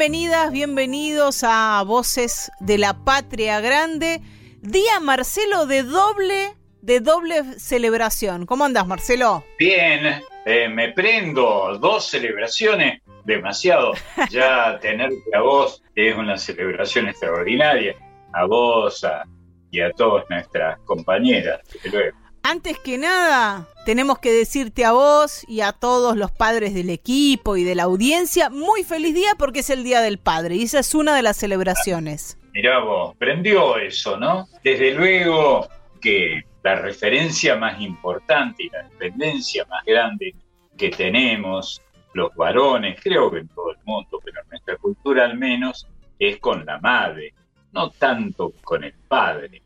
Bienvenidas, bienvenidos a Voces de la Patria Grande. Día Marcelo de doble de doble celebración. ¿Cómo andas, Marcelo? Bien, eh, me prendo dos celebraciones, demasiado. Ya tenerte a vos es una celebración extraordinaria. A vos y a todas nuestras compañeras. Antes que nada, tenemos que decirte a vos y a todos los padres del equipo y de la audiencia, muy feliz día porque es el Día del Padre y esa es una de las celebraciones. Mirá vos, prendió eso, ¿no? Desde luego que la referencia más importante y la dependencia más grande que tenemos los varones, creo que en todo el mundo, pero en nuestra cultura al menos, es con la madre, no tanto con el padre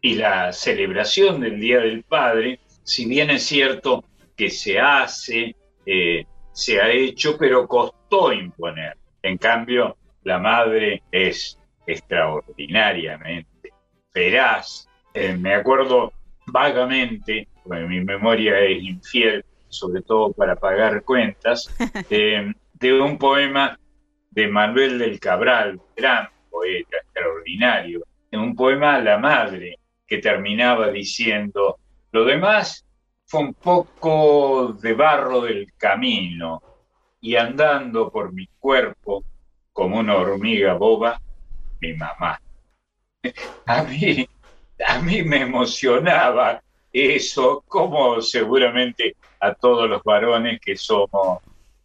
y la celebración del Día del Padre, si bien es cierto que se hace, eh, se ha hecho, pero costó imponer. En cambio, la madre es extraordinariamente feraz. Eh, me acuerdo vagamente, porque mi memoria es infiel, sobre todo para pagar cuentas, eh, de un poema de Manuel del Cabral, gran poeta extraordinario, un poema a la madre, que terminaba diciendo, lo demás fue un poco de barro del camino y andando por mi cuerpo como una hormiga boba, mi mamá. A mí, a mí me emocionaba eso, como seguramente a todos los varones que somos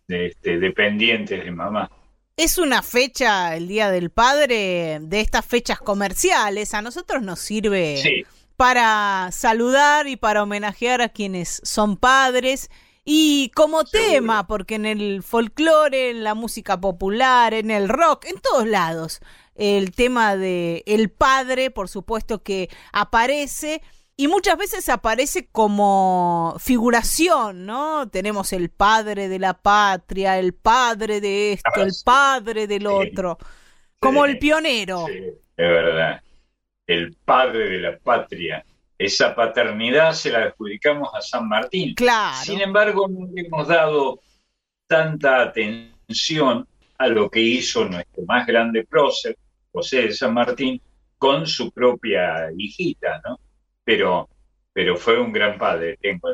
este, dependientes de mamá. Es una fecha, el Día del Padre, de estas fechas comerciales. A nosotros nos sirve para saludar y para homenajear a quienes son padres. Y como tema, porque en el folclore, en la música popular, en el rock, en todos lados, el tema de el padre, por supuesto que aparece y muchas veces aparece como figuración, ¿no? Tenemos el padre de la patria, el padre de esto, ah, el padre del otro, como el pionero. Sí, es verdad, el padre de la patria. Esa paternidad se la adjudicamos a San Martín. Claro. Sin embargo, no hemos dado tanta atención a lo que hizo nuestro más grande prócer, José de San Martín, con su propia hijita, ¿no? pero, pero fue un gran padre, tengo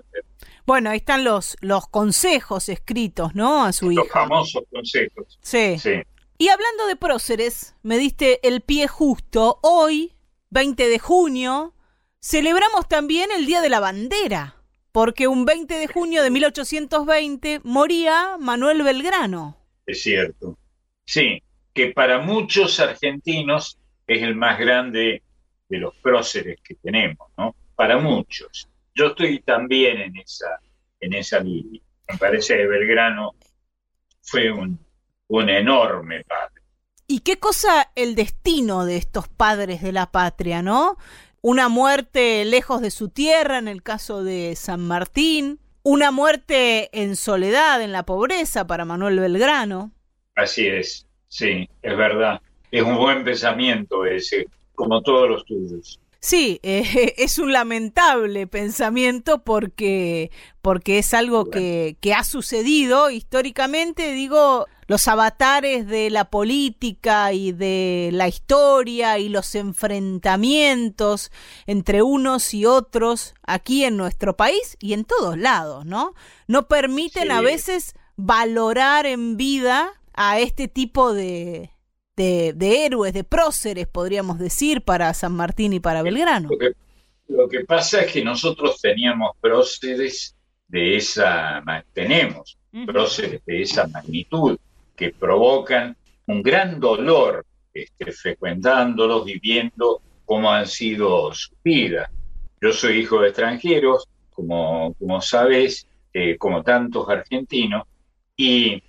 Bueno, ahí están los, los consejos escritos, ¿no? A su hija. Los famosos consejos. Sí. sí. Y hablando de próceres, me diste el pie justo. Hoy, 20 de junio, celebramos también el Día de la Bandera, porque un 20 de junio de 1820 moría Manuel Belgrano. Es cierto. Sí, que para muchos argentinos es el más grande de los próceres que tenemos, ¿no? Para muchos. Yo estoy también en esa, en esa línea. Me parece que Belgrano fue un, un enorme padre. ¿Y qué cosa el destino de estos padres de la patria, no? Una muerte lejos de su tierra, en el caso de San Martín, una muerte en soledad, en la pobreza para Manuel Belgrano. Así es, sí, es verdad. Es un buen pensamiento ese como todos los tuyos. Sí, eh, es un lamentable pensamiento porque, porque es algo que, que, ha sucedido históricamente, digo, los avatares de la política y de la historia y los enfrentamientos entre unos y otros aquí en nuestro país y en todos lados, ¿no? No permiten a veces valorar en vida a este tipo de, de, héroes, de próceres, podríamos decir, para San Martín y para Belgrano. Lo que, pasa es que nosotros teníamos próceres de esa, tenemos próceres de esa magnitud que provocan un gran dolor este, frecuentándolos, viviendo cómo han sido sus vidas. Yo soy hijo de extranjeros, como, como sabes, eh, como tantos argentinos, y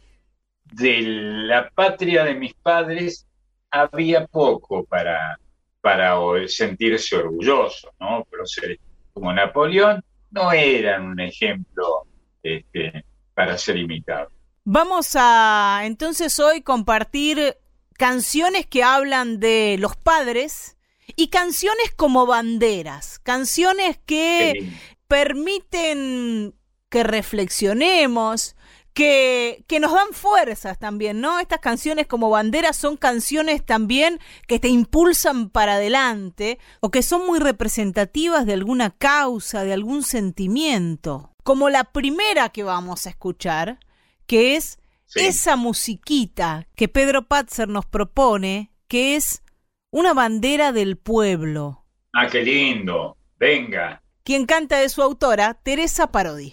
de la patria de mis padres había poco para, para sentirse orgulloso, ¿no? Pero ser como Napoleón no eran un ejemplo este, para ser imitado. Vamos a entonces hoy compartir canciones que hablan de los padres y canciones como banderas, canciones que permiten que reflexionemos, que, que, nos dan fuerzas también, ¿no? Estas canciones como banderas son canciones también que te impulsan para adelante o que son muy representativas de alguna causa, de algún sentimiento. Como la primera que vamos a escuchar, que es esa musiquita que Pedro Patzer nos propone, que es una bandera del pueblo. Ah, qué lindo. Venga. Quien canta de su autora, Teresa Parodi.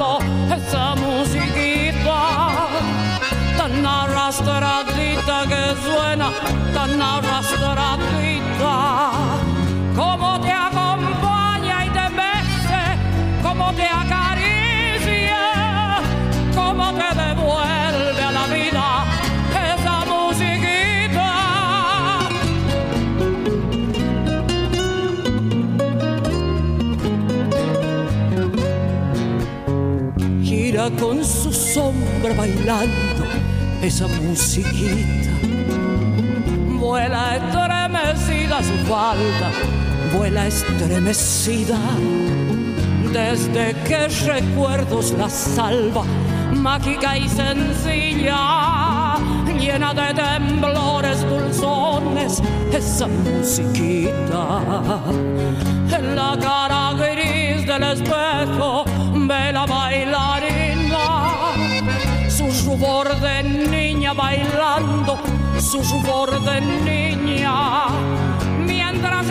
suena, tan arrastradita, como te acompaña y te bese, como te acaricia, como te devuelve a la vida esa musiquita. Gira con su sombra bailando esa musiquita. Vuela estremecida su falda, vuela estremecida. Desde que recuerdos la salva, mágica y sencilla, llena de temblores dulzones, esa musiquita. En la cara gris del espejo, ve la bailarina su rubor de niña bailando, su rubor de niña, mientras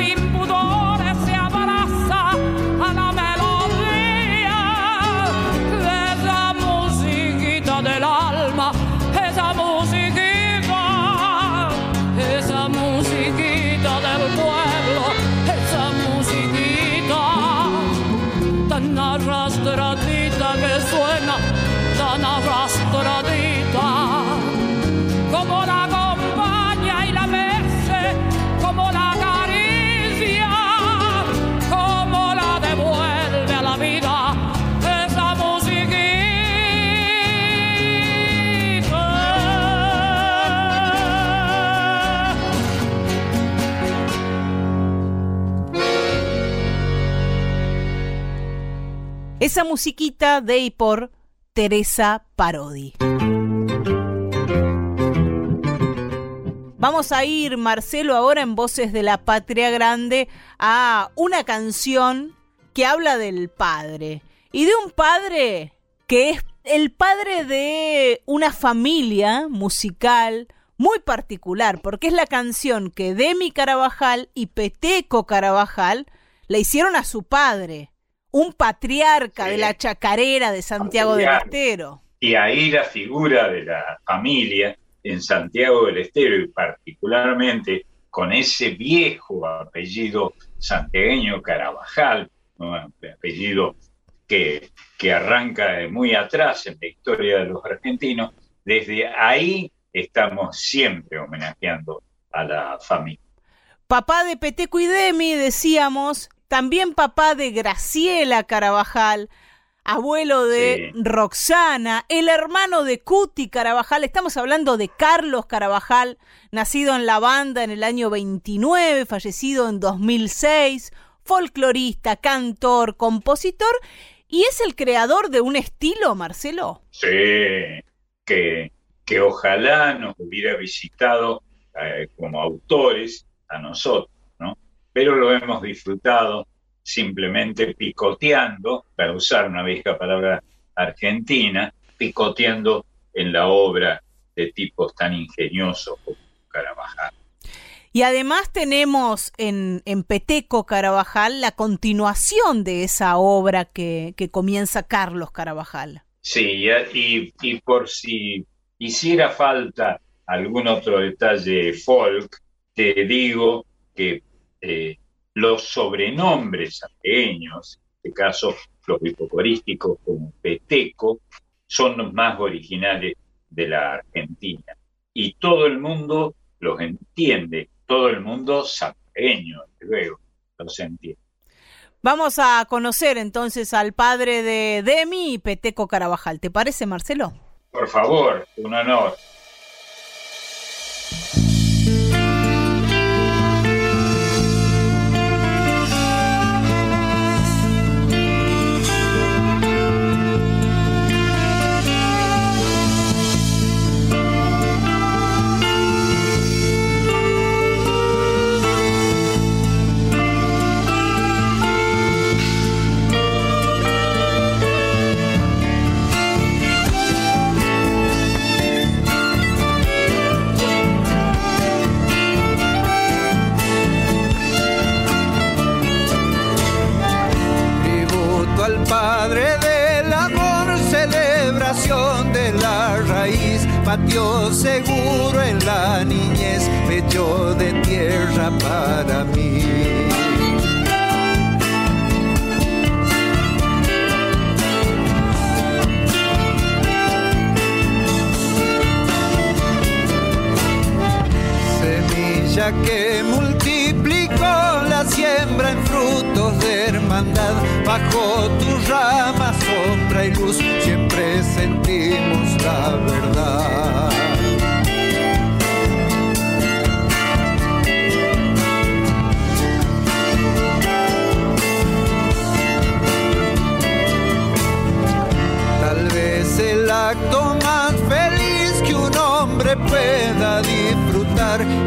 Esa musiquita de y por Teresa Parodi. Vamos a ir, Marcelo, ahora en Voces de la Patria Grande a una canción que habla del padre. Y de un padre que es el padre de una familia musical muy particular, porque es la canción que Demi Carabajal y Peteco Carabajal le hicieron a su padre un patriarca de la chacarera de Santiago del Estero. Y ahí la figura de la familia en Santiago del Estero y particularmente con ese viejo apellido santiagueño Carabajal, apellido que, que arranca de muy atrás en la historia de los argentinos, desde ahí estamos siempre homenajeando a la familia. Papá de Peteco y Demi, decíamos, también papá de Graciela Carabajal, abuelo de Roxana, el hermano de Cuti Carabajal. Estamos hablando de Carlos Carabajal, nacido en la banda en el año 29, fallecido en 2006, folclorista, cantor, compositor, y es el creador de un estilo, Marcelo. Sí, que, que ojalá nos hubiera visitado eh, como autores a nosotros, ¿no? Pero lo hemos disfrutado simplemente picoteando, para usar una vieja palabra argentina, picoteando en la obra de tipos tan ingeniosos como Carabajal. Y además tenemos en, en, Peteco Carabajal la continuación de esa obra que, comienza Carlos Carabajal. Sí, y, y, por si hiciera falta algún otro detalle folk, te digo que eh, los sobrenombres pequeños, en este caso los hipocorísticos como Peteco, son los más originales de la Argentina. Y todo el mundo los entiende, todo el mundo sapeño, luego, los entiende. Vamos a conocer entonces al padre de Demi Peteco Carabajal. ¿Te parece, Marcelo? Por favor, un honor.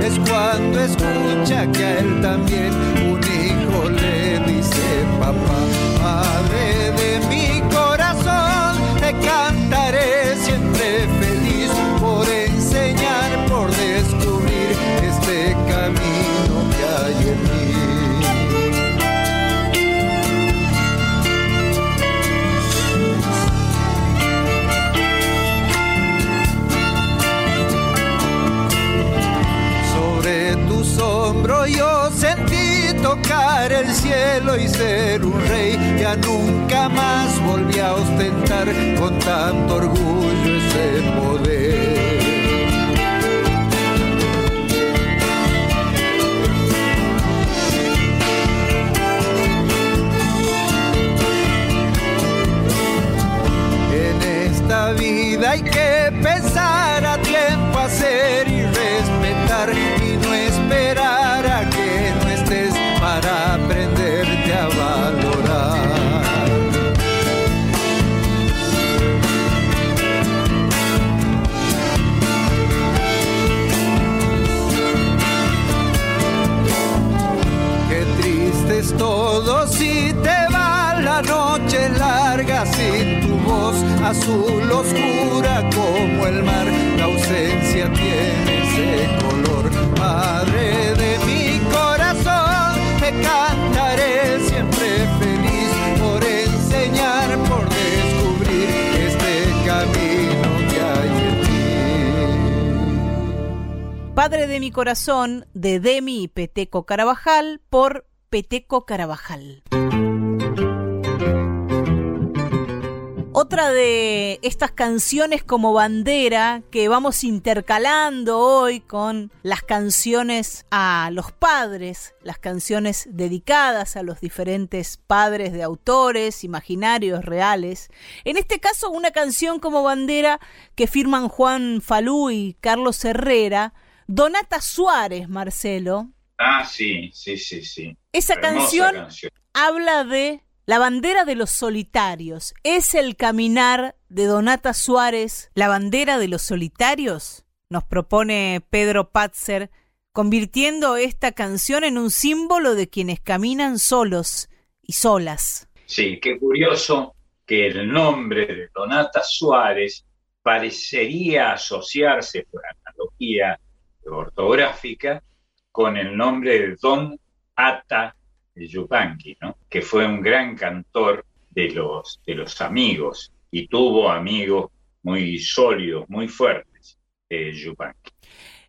Es cuando escucha que a él también un hijo le dice papá, padre de mi corazón, te cantaré yo sentí tocar el cielo y ser un rey, ya nunca más volví a ostentar con tanto orgullo ese poder. En esta vida hay azul oscura como el mar, la ausencia tiene ese color. Padre de mi corazón, te cantaré siempre feliz por enseñar, por descubrir este camino que hay en ti. Padre de mi corazón, de Demi y Peteco Carabajal, por Peteco Carabajal. Otra de estas canciones como bandera que vamos intercalando hoy con las canciones a los padres, las canciones dedicadas a los diferentes padres de autores, imaginarios, reales. En este caso, una canción como bandera que firman Juan Falú y Carlos Herrera, Donata Suárez, Marcelo. Ah, sí, sí, sí, sí. Esa canción habla de la bandera de los solitarios es el caminar de Donata Suárez. La bandera de los solitarios nos propone Pedro Patzer, convirtiendo esta canción en un símbolo de quienes caminan solos y solas. Sí, qué curioso que el nombre de Donata Suárez parecería asociarse por analogía ortográfica con el nombre de Don Ata Yupanqui, ¿no? que fue un gran cantor de los, de los amigos y tuvo amigos muy sólidos, muy fuertes, eh, Yupanqui.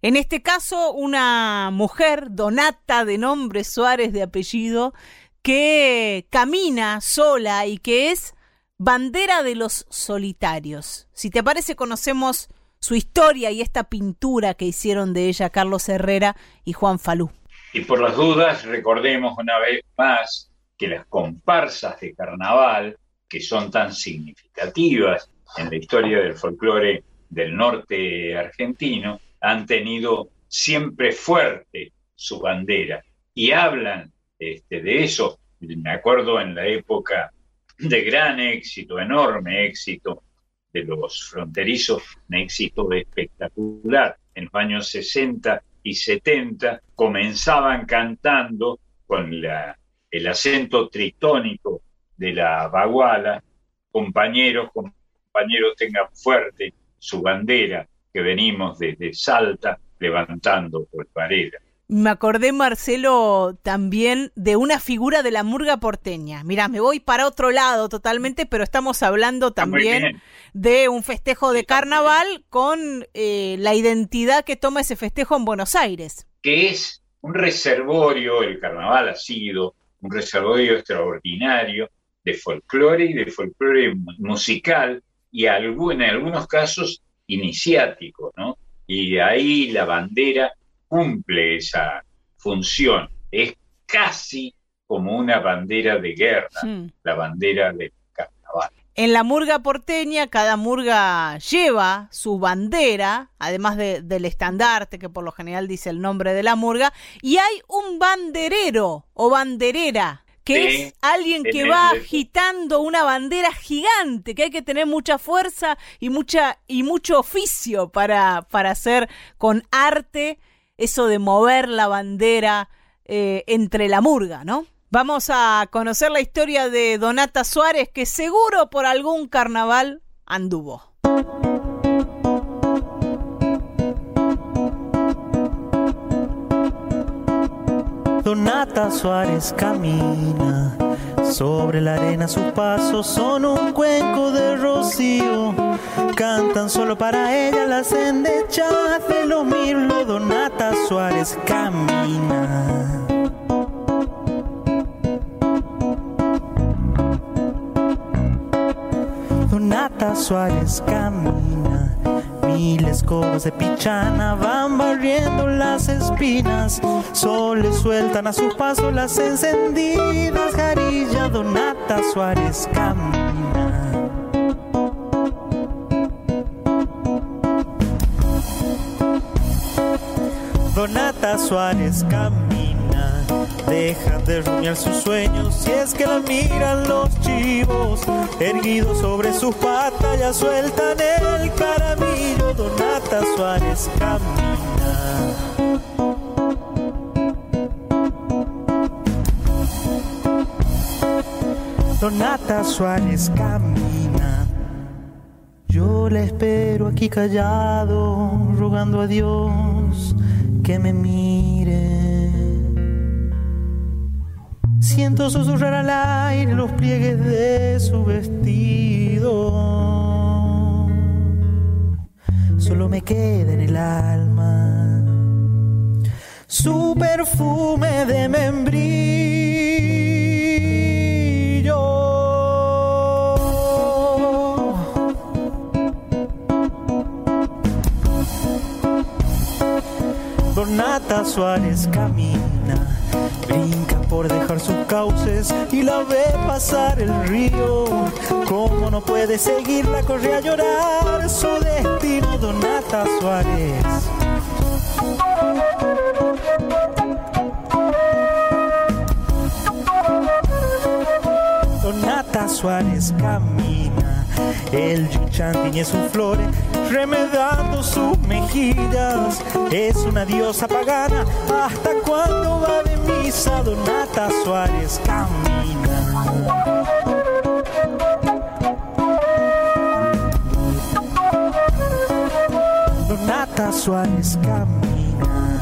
En este caso, una mujer, Donata de nombre, Suárez de apellido, que camina sola y que es bandera de los solitarios. Si te parece, conocemos su historia y esta pintura que hicieron de ella Carlos Herrera y Juan Falú. Y por las dudas, recordemos una vez más que las comparsas de carnaval, que son tan significativas en la historia del folclore del norte argentino, han tenido siempre fuerte su bandera y hablan este, de eso. Me acuerdo en la época de gran éxito, enorme éxito de los fronterizos, un éxito espectacular en los años 60 y 70 comenzaban cantando con la, el acento tritónico de la baguala, compañeros, compañeros tengan fuerte su bandera que venimos desde Salta levantando por Varela. Me acordé, Marcelo, también de una figura de la murga porteña. Mira, me voy para otro lado totalmente, pero estamos hablando también de un festejo de carnaval con eh, la identidad que toma ese festejo en Buenos Aires. Que es un reservorio, el carnaval ha sido un reservorio extraordinario de folclore y de folclore musical y en algunos casos iniciático, ¿no? Y ahí la bandera cumple esa función. Es casi como una bandera de guerra, la bandera del carnaval. En la murga porteña, cada murga lleva su bandera, además del estandarte, que por lo general dice el nombre de la murga, y hay un banderero o banderera que es alguien que va agitando una bandera gigante, que hay que tener mucha fuerza y mucha y mucho oficio para, para hacer con arte eso de mover la bandera eh, entre la murga, ¿no? Vamos a conocer la historia de Donata Suárez, que seguro por algún carnaval anduvo. Donata Suárez camina sobre la arena, sus pasos son un cuenco de rocío. Cantan solo para ella las endechas de los mirlo. Donata Suárez camina. Donata Suárez camina Mil escobas de pichana van barriendo las espinas. Soles sueltan a su paso las encendidas. Jarilla Donata Suárez camina. Donata Suárez camina, deja de rumiar sus sueños si es que la miran los chivos, erguidos sobre sus patas ya sueltan el caramillo, Donata Suárez camina. Donata Suárez camina. Yo la espero aquí callado, rogando a Dios que me mire. Siento susurrar al aire los pliegues de su vestido. Solo me queda en el alma su perfume de membrillo. Donata Suárez Camino brinca por dejar sus cauces y la ve pasar el río. Como no puede seguirla, corre a llorar su destino, Donata Suárez. Donata Suárez camina, el yuchan tiñe sus flores, remedando sus mejillas. Es una diosa pagana, hasta cuando va de misa, Donata Suárez camina. Donata Suárez camina,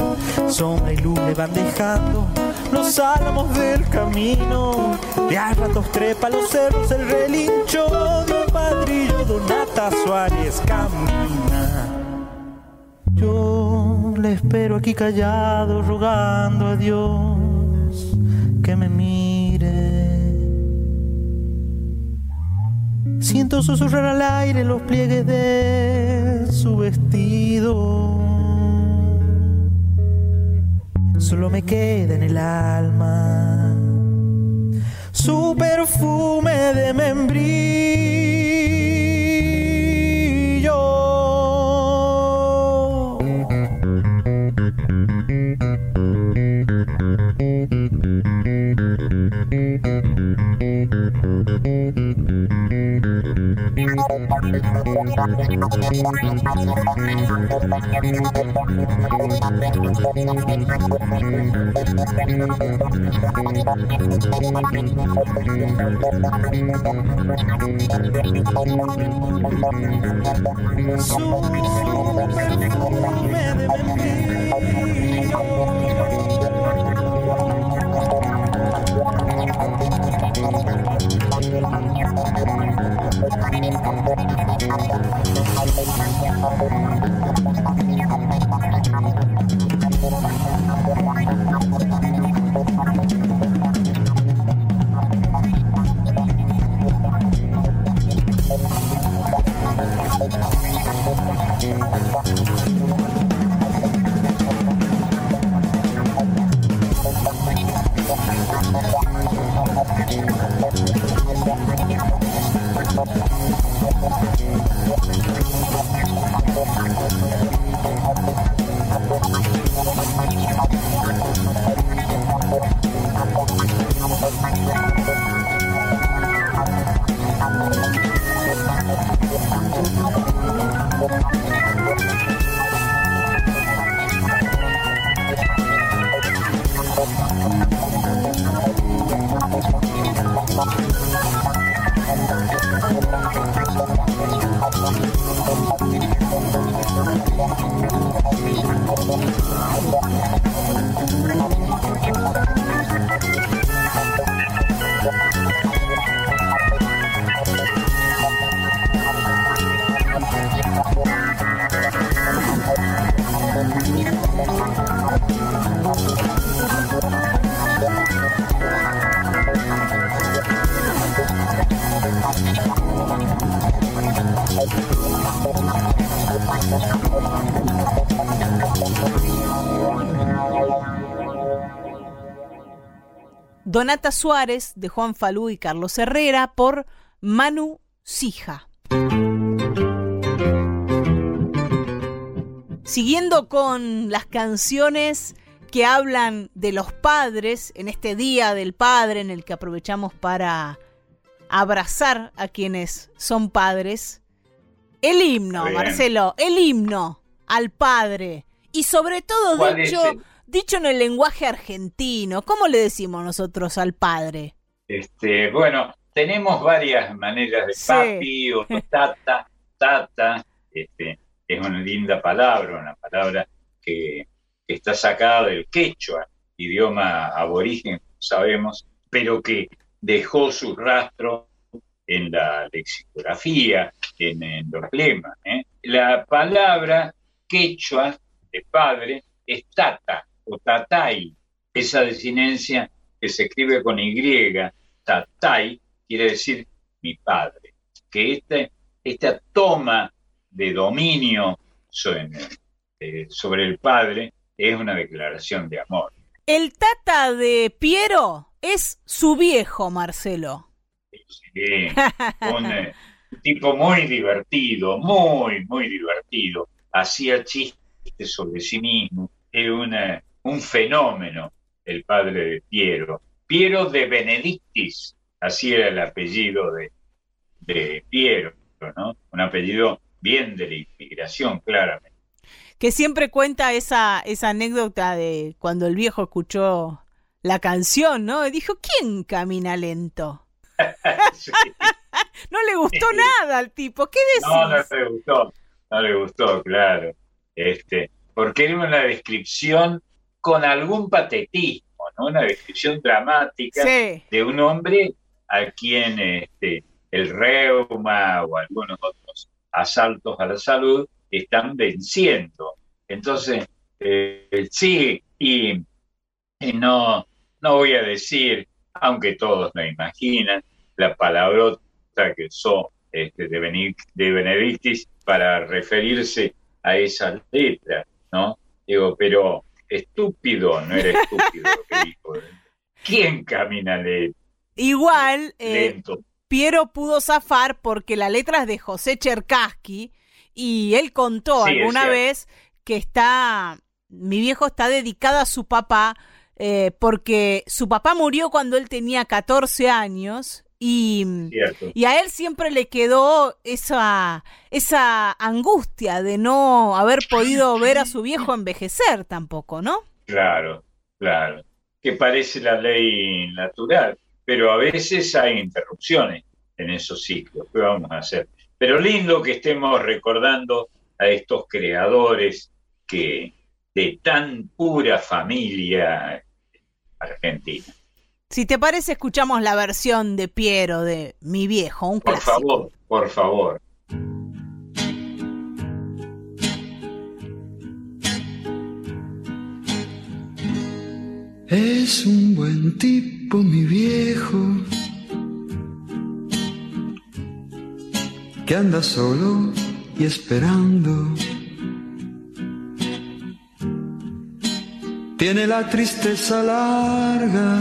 sombra y luz le van dejando los álamos del camino. De a ratos trepa los cerros el relincho de un padrillo, Donata Suárez camina. Yo le espero aquí callado, rogando a Dios que me mire. Siento susurrar al aire los pliegues de su vestido. Solo me queda en el alma su perfume de membrillo. Su perfume de Donata Suárez de Juan Falú y Carlos Herrera por Manu Sija. Siguiendo con las canciones que hablan de los padres en este Día del Padre en el que aprovechamos para abrazar a quienes son padres. El himno, Marcelo, el himno al padre. Y sobre todo, dicho, Dicho en el lenguaje argentino, ¿cómo le decimos nosotros al padre? Este, bueno, tenemos varias maneras de papi o tata, tata, este, es una linda palabra, una palabra que, está sacada del quechua, idioma aborigen, sabemos, pero que dejó su rastro en la lexicografía, en, los lemas. ¿eh? La palabra quechua de padre es tata, o tatay, esa desinencia que se escribe con Y, tatay, quiere decir mi padre. Que este, esta toma de dominio sobre, eh, sobre el padre es una declaración de amor. El tata de Piero es su viejo, Marcelo. Sí, un, eh, tipo muy divertido, muy, muy divertido. Hacía chistes sobre sí mismo. Es una, un fenómeno el padre de Piero. Piero de Benedictis, así era el apellido de, de Piero, ¿no? Un apellido bien de la inmigración, claramente. Que siempre cuenta esa, esa anécdota de cuando el viejo escuchó la canción, ¿no? Y dijo, ¿quién camina lento? no le gustó nada al tipo, ¿qué decís? No, no le gustó, no le gustó, claro. Este, porque era una descripción con algún patetismo, ¿no? Una descripción dramática de un hombre a quien este, el reuma o algunos otros asaltos a la salud están venciendo. Entonces, eh, sí, y, no, no voy a decir, aunque todos lo imaginan, la palabrota que usó este, de, de Benedictis para referirse a esa letra, ¿no? Digo, pero estúpido no era estúpido lo que dijo. ¿Quién camina lento? Igual, eh, Piero pudo zafar porque la letra es de José Cherkaski y él contó alguna vez que está, mi viejo está dedicado a su papá eh, porque su papá murió cuando él tenía 14 años y, y, a él siempre le quedó esa, esa angustia de no haber podido ver a su viejo envejecer tampoco, ¿no? Claro, claro. Que parece la ley natural, pero a veces hay interrupciones en esos ciclos. ¿Qué vamos a hacer? Pero lindo que estemos recordando a estos creadores que de tan pura familia argentina. Si te parece, escuchamos la versión de Piero de Mi Viejo, un Por favor, por favor. Es un buen tipo, mi viejo, que anda solo y esperando. Tiene la tristeza larga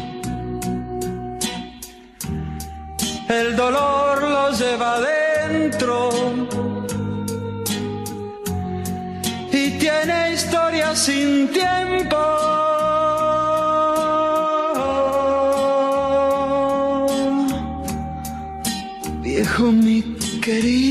Dolor los lleva adentro y tiene historia sin tiempo. Viejo, mi querido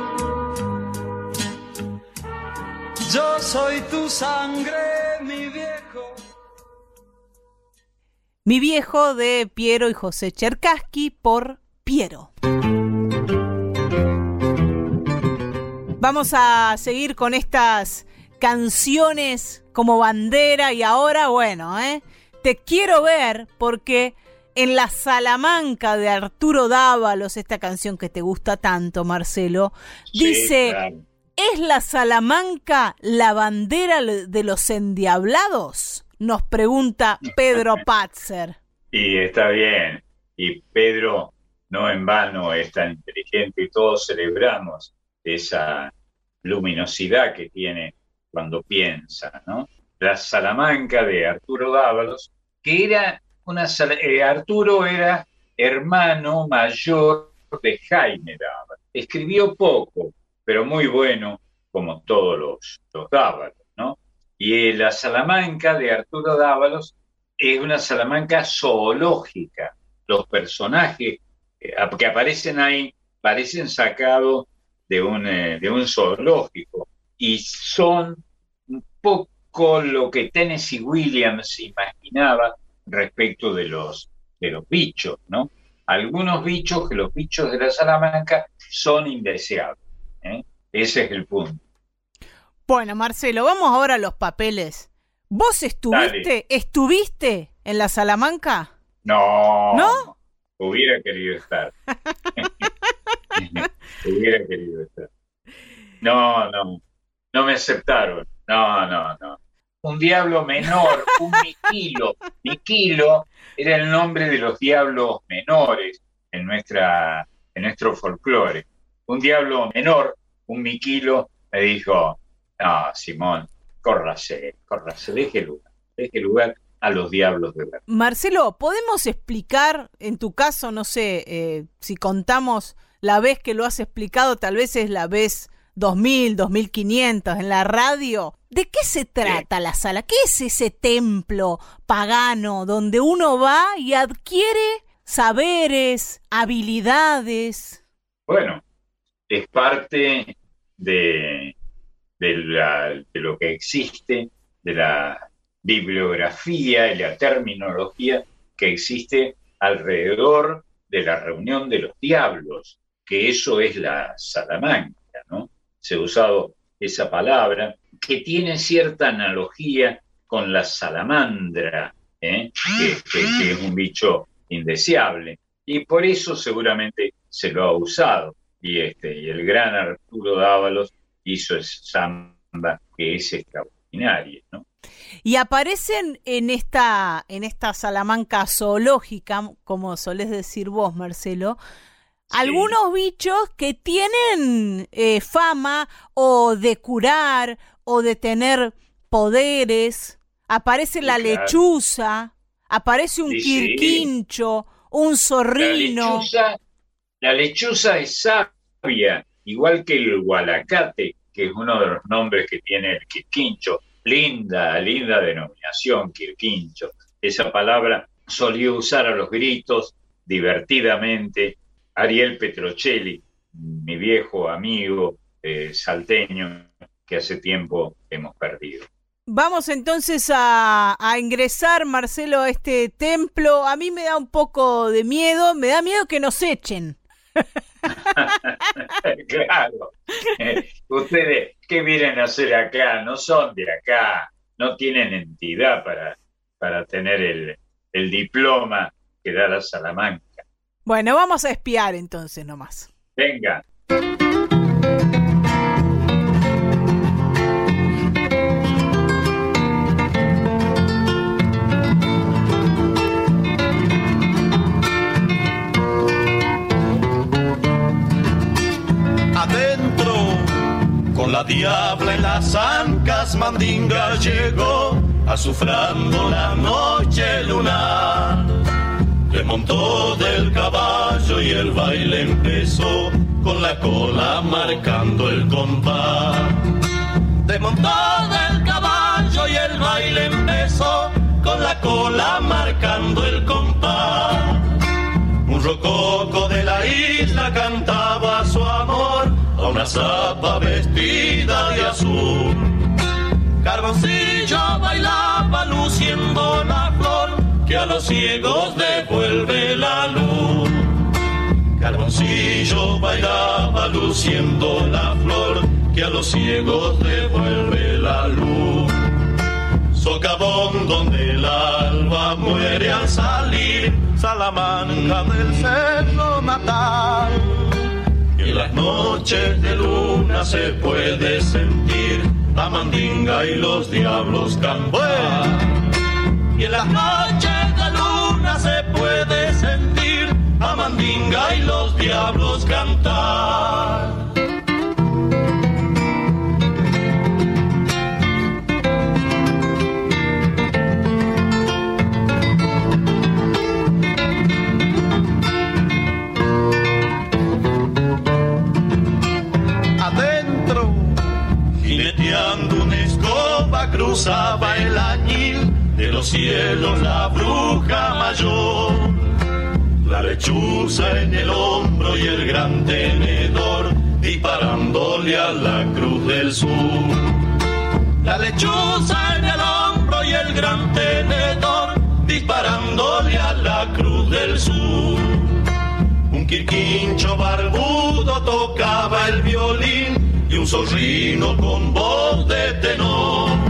Soy tu sangre, mi viejo. Mi viejo de Piero y José Cherkaski por Piero. Vamos a seguir con estas canciones como bandera y ahora, bueno, ¿eh? te quiero ver porque en la Salamanca de Arturo Dávalos, esta canción que te gusta tanto, Marcelo, dice, ¿es la Salamanca la bandera de los endiablados? Nos pregunta Pedro Patzer. Y está bien, y Pedro no en vano es tan inteligente y todos celebramos esa luminosidad que tiene cuando piensa, ¿no? La Salamanca de Arturo Dávalos, que era una... Eh, Arturo era hermano mayor de Jaime Dávalos. Escribió poco, pero muy bueno, como todos los, los Dávalos, ¿no? Y la Salamanca de Arturo Dávalos es una Salamanca zoológica. Los personajes eh, que aparecen ahí parecen sacados de un, eh, de un zoológico y son un poco lo que Tennessee Williams imaginaba respecto de los, de los bichos, ¿no? Algunos bichos, que los bichos de la Salamanca son indeseables. ¿Eh? Ese es el punto. Bueno, Marcelo, vamos ahora a los papeles. ¿Vos estuviste, estuviste en la Salamanca? No. ¿No? Hubiera querido estar. Hubiera querido estar. No, no, no me aceptaron. No, no, no. Un diablo menor, un miquilo. Miquilo era el nombre de los diablos menores en, nuestra, en nuestro folclore. Un diablo menor, un miquilo, me dijo, no, Simón, córrase, córrase, deje lugar, deje lugar a los diablos de verdad. Marcelo, ¿podemos explicar, en tu caso, no sé, eh, si contamos la vez que lo has explicado, tal vez es la vez 2000, 2500 en la radio. ¿De qué se trata la sala? ¿Qué es ese templo pagano donde uno va y adquiere saberes, habilidades? Bueno, es parte de, de, lo que existe, de la bibliografía y la terminología que existe alrededor de la reunión de los diablos que eso es la Salamanca, ¿no? Se ha usado esa palabra, que tiene cierta analogía con la salamandra, ¿eh? que, es un bicho indeseable. Y por eso seguramente se lo ha usado. Y, este, y el gran Arturo Dávalos hizo esa samba que es extraordinaria, ¿no? Y aparecen en esta, en esta Salamanca zoológica, como solés decir vos, Marcelo, algunos bichos que tienen eh, fama o de curar o de tener poderes. Aparece la lechuza, aparece un quirquincho, un zorrino. La lechuza, es sabia, igual que el gualacate, que es uno de los nombres que tiene el quirquincho. Linda, linda denominación, quirquincho. Esa palabra solía usar a los gritos divertidamente Ariel Petrocelli, mi viejo amigo eh, salteño que hace tiempo hemos perdido. Vamos entonces a, ingresar, Marcelo, a este templo. A mí me da un poco de miedo, me da miedo que nos echen. claro. Eh, ustedes, ¿qué vienen a hacer acá? No son de acá, no tienen entidad para, para tener el, el diploma que da la Salamanca. Bueno, vamos a espiar entonces nomás. Venga. La diabla en las ancas, Mandinga llegó, azufrando la noche lunar montó del caballo y el baile empezó. con la cola marcando el compás. Desmontada el caballo y el baile empezó con la cola marcando el compás. Un rococo una zapa vestida de azul. Carboncillo bailaba luciendo la flor que a los ciegos devuelve la luz. Carboncillo bailaba luciendo la flor que a los ciegos devuelve la luz. Socavón donde el alba muere al salir, Salamanca del cerro natal. Y en las noches de luna se puede sentir la mandinga y los diablos cantar. Y en las noches de luna se puede sentir la mandinga y los diablos cantar. Cruzaba el añil de los cielos la bruja mayor. La lechuza en el hombro y el gran tenedor disparándole a la cruz del sur. La lechuza en el hombro y el gran tenedor disparándole a la cruz del sur. Un quirquincho barbudo tocaba el violín y un zorrino con voz de tenor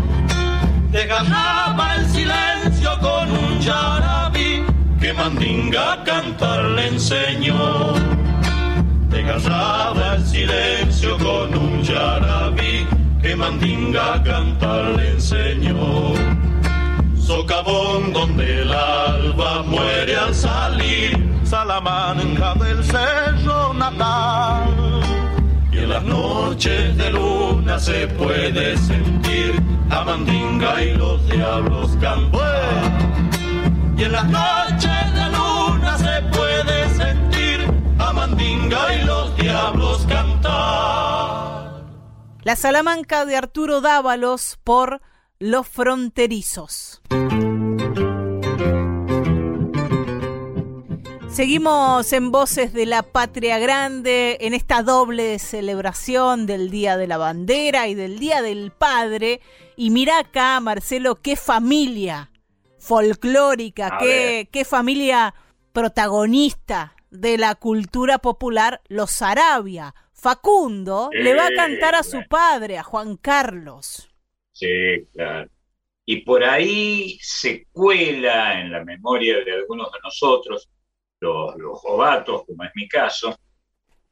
desgarraba el silencio con un yarabí que Mandinga cantar le enseñó. Desgarraba el silencio con un yarabí que Mandinga cantar le enseñó. Socavón donde el alba muere al salir, Salamanca del cerro natal. En las noches de luna se puede sentir la mandinga y los diablos cantan. Y en las noches de luna se puede sentir la mandinga y los diablos cantar. La Salamanca de Arturo Dávalos por Los Fronterizos. Seguimos en Voces de la Patria Grande en esta doble celebración del Día de la Bandera y del Día del Padre. Y mira acá, Marcelo, qué familia folclórica, qué, qué, familia protagonista de la cultura popular, los Sarabia. Facundo le va a cantar a su padre, a Juan Carlos. Sí, claro. Y por ahí se cuela en la memoria de algunos de nosotros los, los jovatos, como es mi caso,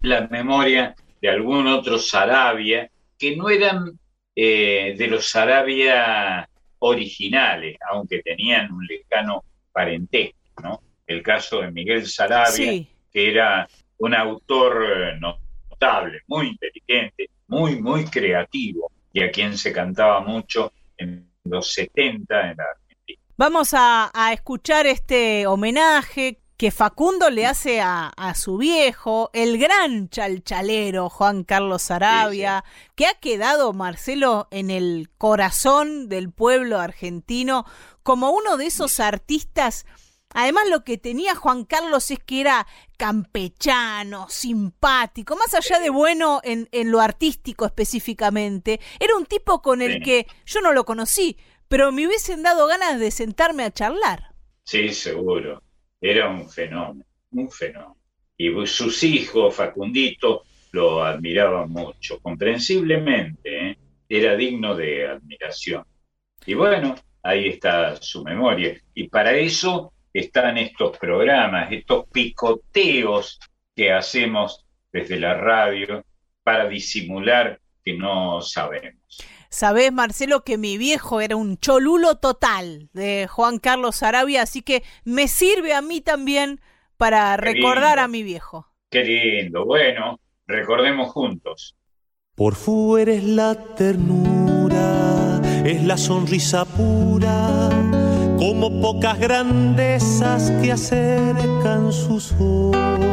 la memoria de algún otro Sarabia, que no eran eh, de los Sarabia originales, aunque tenían un lejano parentesco, ¿no? El caso de Miguel Sarabia, que era un autor eh, notable, muy inteligente, muy, muy creativo, y a quien se cantaba mucho en los 70 en la Argentina. Vamos a, a escuchar este homenaje que Facundo le hace a, su viejo, el gran chalchalero Juan Carlos Sarabia, que ha quedado, Marcelo, en el corazón del pueblo argentino como uno de esos artistas. Además, lo que tenía Juan Carlos es que era campechano, simpático, más allá de bueno en, en lo artístico específicamente, era un tipo con el que yo no lo conocí, pero me hubiesen dado ganas de sentarme a charlar. Sí, seguro era un fenómeno, un fenómeno. Y sus hijos, Facundito, lo admiraban mucho, comprensiblemente, ¿eh? era digno de admiración. Y bueno, ahí está su memoria. Y para eso están estos programas, estos picoteos que hacemos desde la radio para disimular que no sabemos. Sabés, Marcelo, que mi viejo era un cholulo total de Juan Carlos Arabia, así que me sirve a mí también para recordar a mi viejo. Qué lindo. Bueno, recordemos juntos. Por fuera es la ternura, es la sonrisa pura, como pocas grandezas que acercan su sol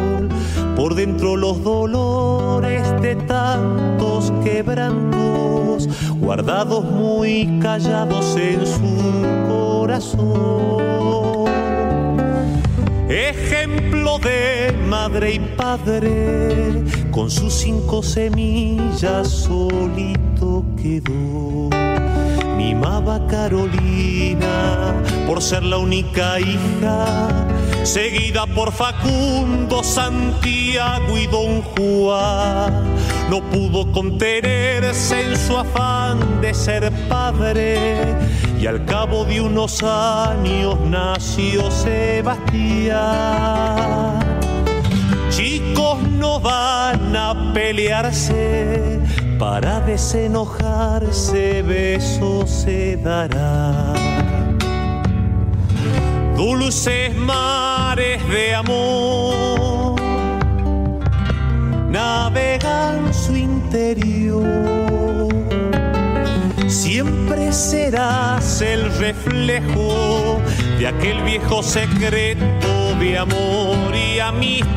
por dentro los dolores de tantos quebrantos, guardados muy callados en su corazón. Ejemplo de madre y padre, con sus cinco semillas solito quedó. Mimaba Carolina por ser la única hija seguida por Facundo, Santiago y Don Juan. No pudo contenerse en su afán de ser padre y al cabo de unos años nació Sebastián. Chicos no van a pelearse, para desenojarse besos se darán dulces mares de amor navegan su interior. Siempre serás el reflejo de aquel viejo secreto de amor y amistad.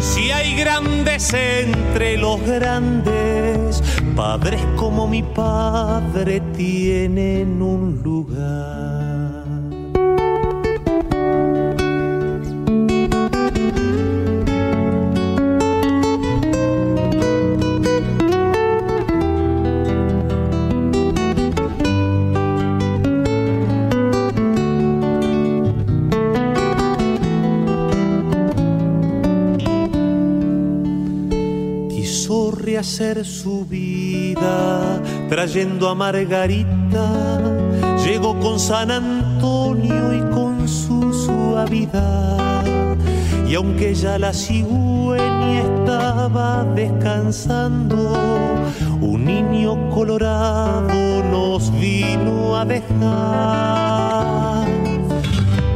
Si hay grandes entre los grandes, padres como mi padre tienen un lugar. Su vida, trayendo a Margarita, llegó con San Antonio y con su suavidad. Y aunque ya la cigüeña estaba descansando, un niño colorado nos vino a dejar.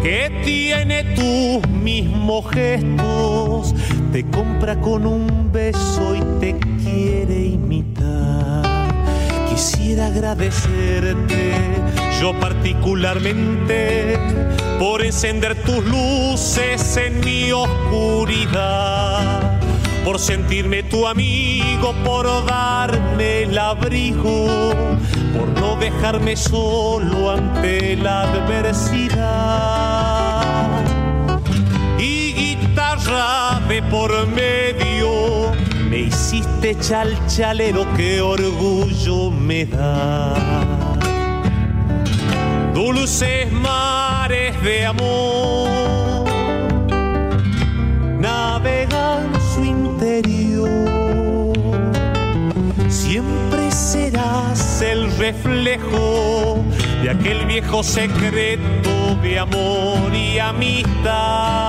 Que tiene tus mismos gestos, te compra con un beso y te quiere imitar. Quisiera agradecerte, yo particularmente, por encender tus luces en mi oscuridad. Por sentirme tu amigo, por darme el abrigo, por no dejarme solo ante la adversidad. Y guitarra de por medio me hiciste chalchalero, qué orgullo me da. Dulces mares de amor navegan su interior. Siempre serás el reflejo de aquel viejo secreto de amor y amistad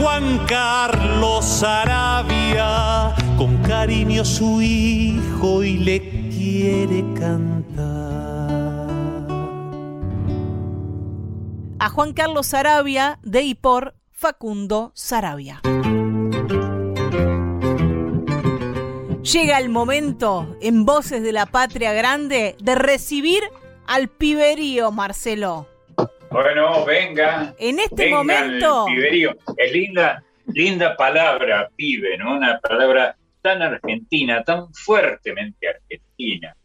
Juan Carlos Arabia, con cariño su hijo y le quiere cantar. A Juan Carlos Arabia de y por Facundo Sarabia. Llega el momento, en Voces de la Patria Grande, de recibir al piberío, Marcelo. Bueno, venga. En este momento. Es linda, linda palabra, pibe, ¿no? Una palabra tan argentina, tan fuertemente argentina.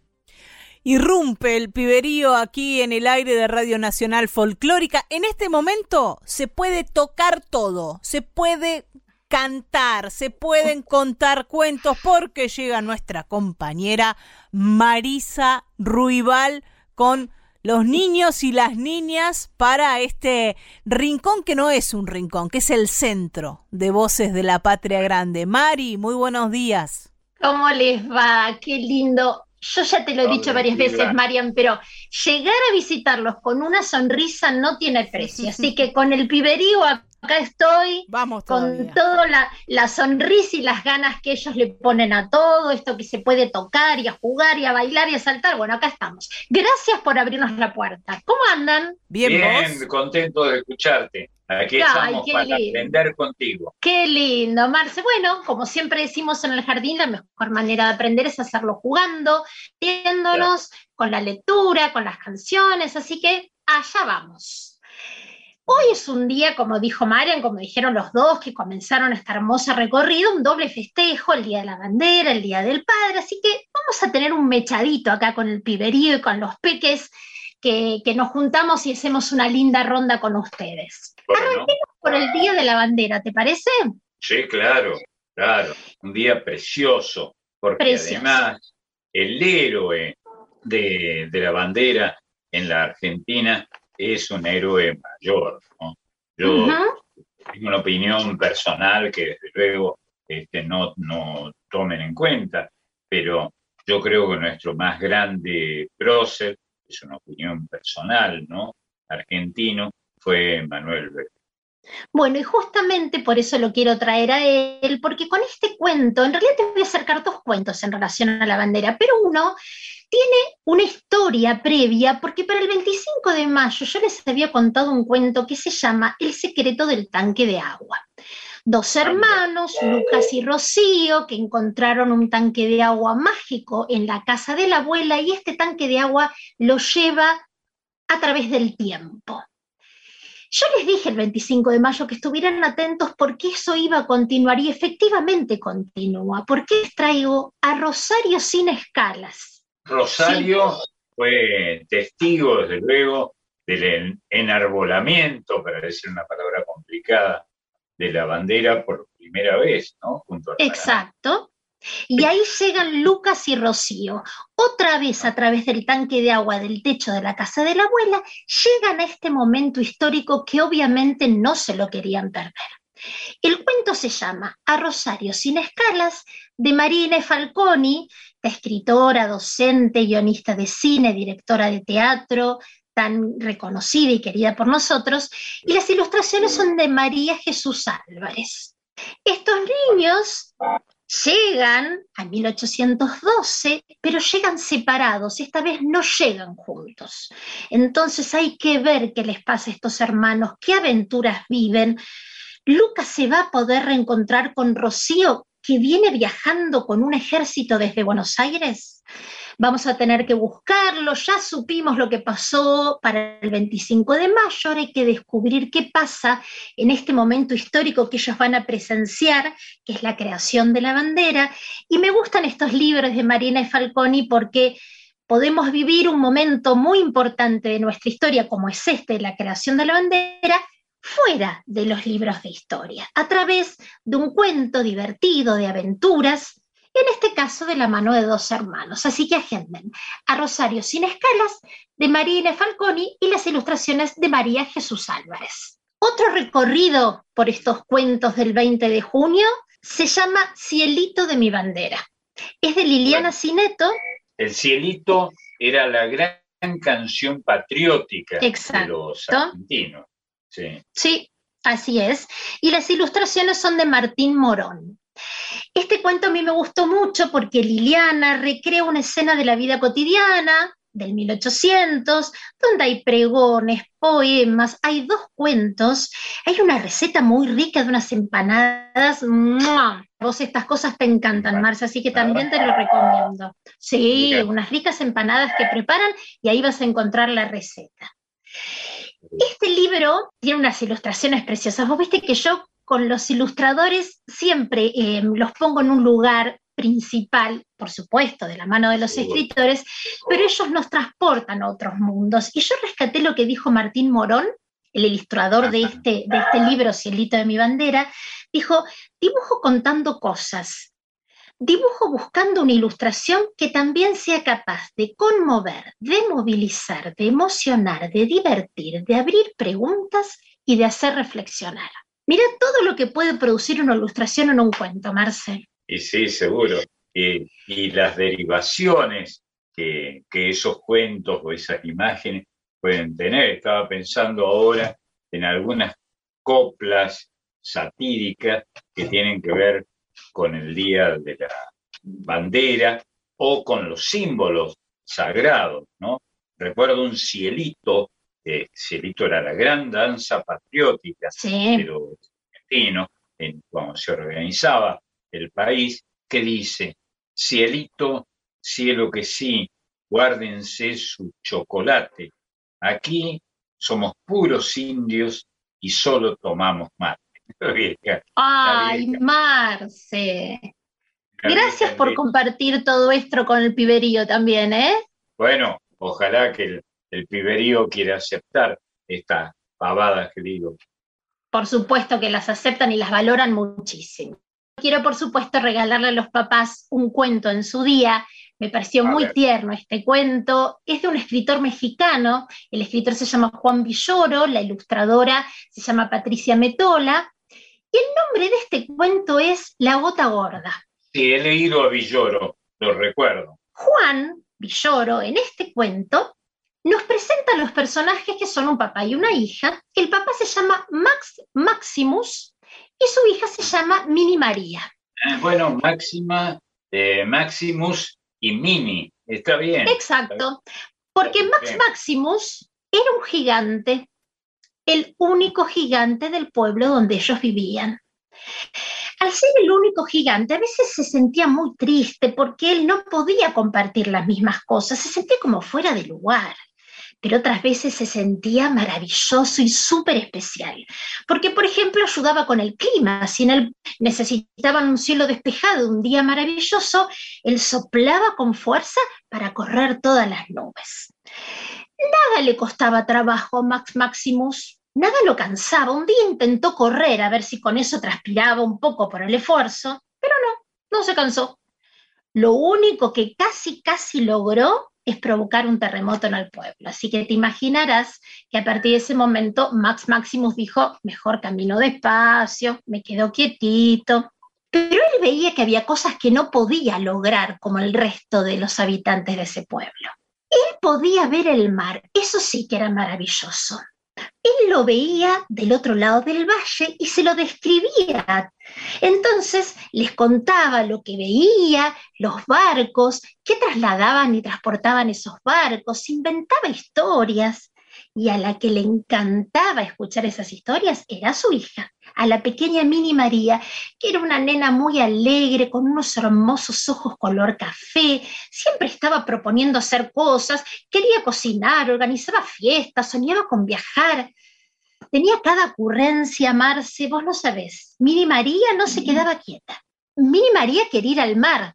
Irrumpe el piberío aquí en el aire de Radio Nacional Folclórica. En este momento se puede tocar todo, se puede cantar, se pueden contar cuentos porque llega nuestra compañera Marisa Ruibal con los niños y las niñas para este rincón que no es un rincón, que es el centro de Voces de la Patria Grande. Mari, muy buenos días. ¿Cómo les va? Qué lindo. Yo ya te lo he dicho varias veces, Marian, pero llegar a visitarlos con una sonrisa no tiene precio. Así que con el piberío acá estoy Vamos con toda la, sonrisa y las ganas que ellos le ponen a todo, esto que se puede tocar y a jugar y a bailar y a saltar. Bueno, acá estamos. Gracias por abrirnos la puerta. ¿Cómo andan? Bien, Bien contento de escucharte. Aquí estamos para aprender contigo. Qué lindo, Marce. Bueno, como siempre decimos en el jardín, la mejor manera de aprender es hacerlo jugando, viéndonos con la lectura, con las canciones, así que allá vamos. Hoy es un día, como dijo Marian, como dijeron los dos que comenzaron esta hermosa recorrida, un doble festejo, el Día de la Bandera, el Día del Padre, así que vamos a tener un mechadito acá con el piberío y con los peques, que, nos juntamos y hacemos una linda ronda con ustedes. Arranquemos por el Día de la Bandera, ¿te parece? Sí, claro, claro, un día precioso, porque además el héroe de, de la bandera en la Argentina es un héroe mayor. ¿no? Yo tengo una opinión personal que desde luego este, no, no tomen en cuenta, pero yo creo que nuestro más grande prócer, es una opinión personal, ¿no? Argentino, fue Manuel Beck. Bueno, y justamente por eso lo quiero traer a él, porque con este cuento, en realidad te voy a acercar dos cuentos en relación a la bandera, pero uno tiene una historia previa, porque para el 25 de mayo yo les había contado un cuento que se llama El secreto del tanque de agua. Dos hermanos, Lucas y Rocío, que encontraron un tanque de agua mágico en la casa de la abuela y este tanque de agua lo lleva a través del tiempo. Yo les dije el 25 de mayo que estuvieran atentos porque eso iba a continuar y efectivamente continúa, porque les traigo a Rosario sin escalas. Rosario fue testigo, desde luego, del enarbolamiento, para decir una palabra complicada, de la bandera por primera vez, ¿no? Exacto. Y ahí llegan Lucas y Rocío, otra vez a través del tanque de agua del techo de la casa de la abuela, llegan a este momento histórico que obviamente no se lo querían perder. El cuento se llama A Rosario sin escalas de Marina Falconi, escritora, docente, guionista de cine, directora de teatro, tan reconocida y querida por nosotros, y las ilustraciones son de María Jesús Álvarez. Estos niños Llegan a 1812, pero llegan separados, esta vez no llegan juntos. Entonces hay que ver qué les pasa a estos hermanos, qué aventuras viven. Lucas se va a poder reencontrar con Rocío, que viene viajando con un ejército desde Buenos Aires vamos a tener que buscarlo, ya supimos lo que pasó para el 25 de mayo, ahora hay que descubrir qué pasa en este momento histórico que ellos van a presenciar, que es la creación de la bandera, y me gustan estos libros de Marina y Falconi porque podemos vivir un momento muy importante de nuestra historia, como es este, la creación de la bandera, fuera de los libros de historia, a través de un cuento divertido de aventuras en este caso de la mano de dos hermanos. Así que agenden a Rosario sin escalas de Marina Falconi y las ilustraciones de María Jesús Álvarez. Otro recorrido por estos cuentos del 20 de junio se llama Cielito de mi bandera. Es de Liliana Cineto. El Cielito era la gran canción patriótica de los argentinos. Sí. sí, así es. Y las ilustraciones son de Martín Morón. Este cuento a mí me gustó mucho porque Liliana recrea una escena de la vida cotidiana del 1800, donde hay pregones, poemas, hay dos cuentos, hay una receta muy rica de unas empanadas. Vos estas cosas te encantan, Marcia, así que también te lo recomiendo. Sí, unas ricas empanadas que preparan y ahí vas a encontrar la receta. Este libro tiene unas ilustraciones preciosas. Vos viste que yo con los ilustradores siempre eh, los pongo en un lugar principal, por supuesto, de la mano de los escritores, pero ellos nos transportan a otros mundos. Y yo rescaté lo que dijo Martín Morón, el ilustrador de este, de este libro, Cielito de mi bandera, dijo, dibujo contando cosas, dibujo buscando una ilustración que también sea capaz de conmover, de movilizar, de emocionar, de divertir, de abrir preguntas y de hacer reflexionar. Mira todo lo que puede producir una ilustración en un cuento, Marce. Y sí, seguro. y las derivaciones que, esos cuentos o esas imágenes pueden tener. Estaba pensando ahora en algunas coplas satíricas que tienen que ver con el Día de la Bandera o con los símbolos sagrados, ¿no? Recuerdo un cielito eh, Cielito era la gran danza patriótica de los argentinos, en, cuando se organizaba el país, que dice, Cielito, cielo que sí, guárdense su chocolate. Aquí somos puros indios y solo tomamos mate. Ay, Marce. Gracias por compartir todo esto con el piberío también, ¿eh? Bueno, ojalá que el, el piberío quiera aceptar estas pavadas que digo. Por supuesto que las aceptan y las valoran muchísimo. Quiero, por supuesto, regalarle a los papás un cuento en su día. Me pareció muy tierno este cuento. Es de un escritor mexicano. El escritor se llama Juan Villoro, la ilustradora se llama Patricia Metola. Y el nombre de este cuento es La gota gorda. Sí, he leído a Villoro, lo recuerdo. Juan Villoro, en este cuento, nos presenta los personajes que son un papá y una hija. El papá se llama Max Maximus y su hija se llama Mini María. Ah, bueno, Máxima, eh, Maximus y Mini, está bien. Exacto, porque Max Maximus era un gigante, el único gigante del pueblo donde ellos vivían. Al ser el único gigante, a veces se sentía muy triste porque él no podía compartir las mismas cosas, se sentía como fuera de lugar pero otras veces se sentía maravilloso y súper especial. Porque, por ejemplo, ayudaba con el clima. Si en él necesitaban un cielo despejado, un día maravilloso, él soplaba con fuerza para correr todas las nubes. Nada le costaba trabajo a Max Maximus, nada lo cansaba. Un día intentó correr a ver si con eso transpiraba un poco por el esfuerzo, pero no, no se cansó. Lo único que casi, casi logró es provocar un terremoto en el pueblo. Así que te imaginarás que a partir de ese momento Max Maximus dijo, mejor camino despacio, me quedo quietito. Pero él veía que había cosas que no podía lograr como el resto de los habitantes de ese pueblo. Él podía ver el mar, eso sí que era maravilloso. Él lo veía del otro lado del valle y se lo describía. Entonces les contaba lo que veía, los barcos, qué trasladaban y transportaban esos barcos, inventaba historias. Y a la que le encantaba escuchar esas historias era su hija, a la pequeña Mini María, que era una nena muy alegre, con unos hermosos ojos color café, siempre estaba proponiendo hacer cosas, quería cocinar, organizaba fiestas, soñaba con viajar. Tenía cada ocurrencia, Marce, vos lo sabés. Mini María no se quedaba quieta. Mini María quería ir al mar,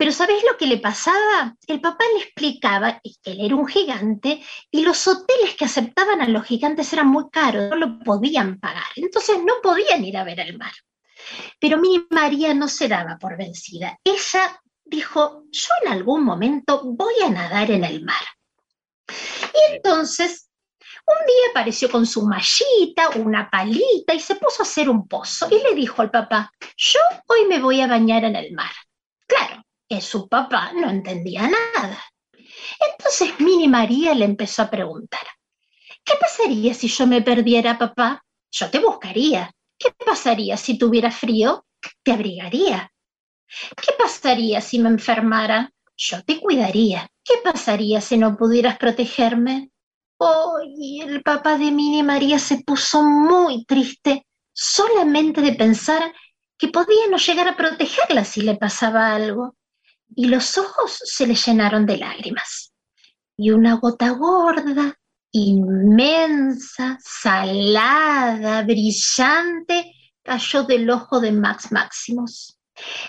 pero ¿sabés lo que le pasaba? El papá le explicaba que él era un gigante y los hoteles que aceptaban a los gigantes eran muy caros, no lo podían pagar, entonces no podían ir a ver el mar. Pero mi María no se daba por vencida. Ella dijo, yo en algún momento voy a nadar en el mar. Y entonces un día apareció con su mallita, una palita y se puso a hacer un pozo y le dijo al papá, yo hoy me voy a bañar en el mar. Claro, que su papá no entendía nada. Entonces Mini María le empezó a preguntar, ¿qué pasaría si yo me perdiera, papá? Yo te buscaría. ¿Qué pasaría si tuviera frío? Te abrigaría. ¿Qué pasaría si me enfermara? Yo te cuidaría. ¿Qué pasaría si no pudieras protegerme? Oh, y el papá de Mini María se puso muy triste solamente de pensar que podía no llegar a protegerla si le pasaba algo y los ojos se le llenaron de lágrimas. Y una gota gorda, inmensa, salada, brillante, cayó del ojo de Max Maximus.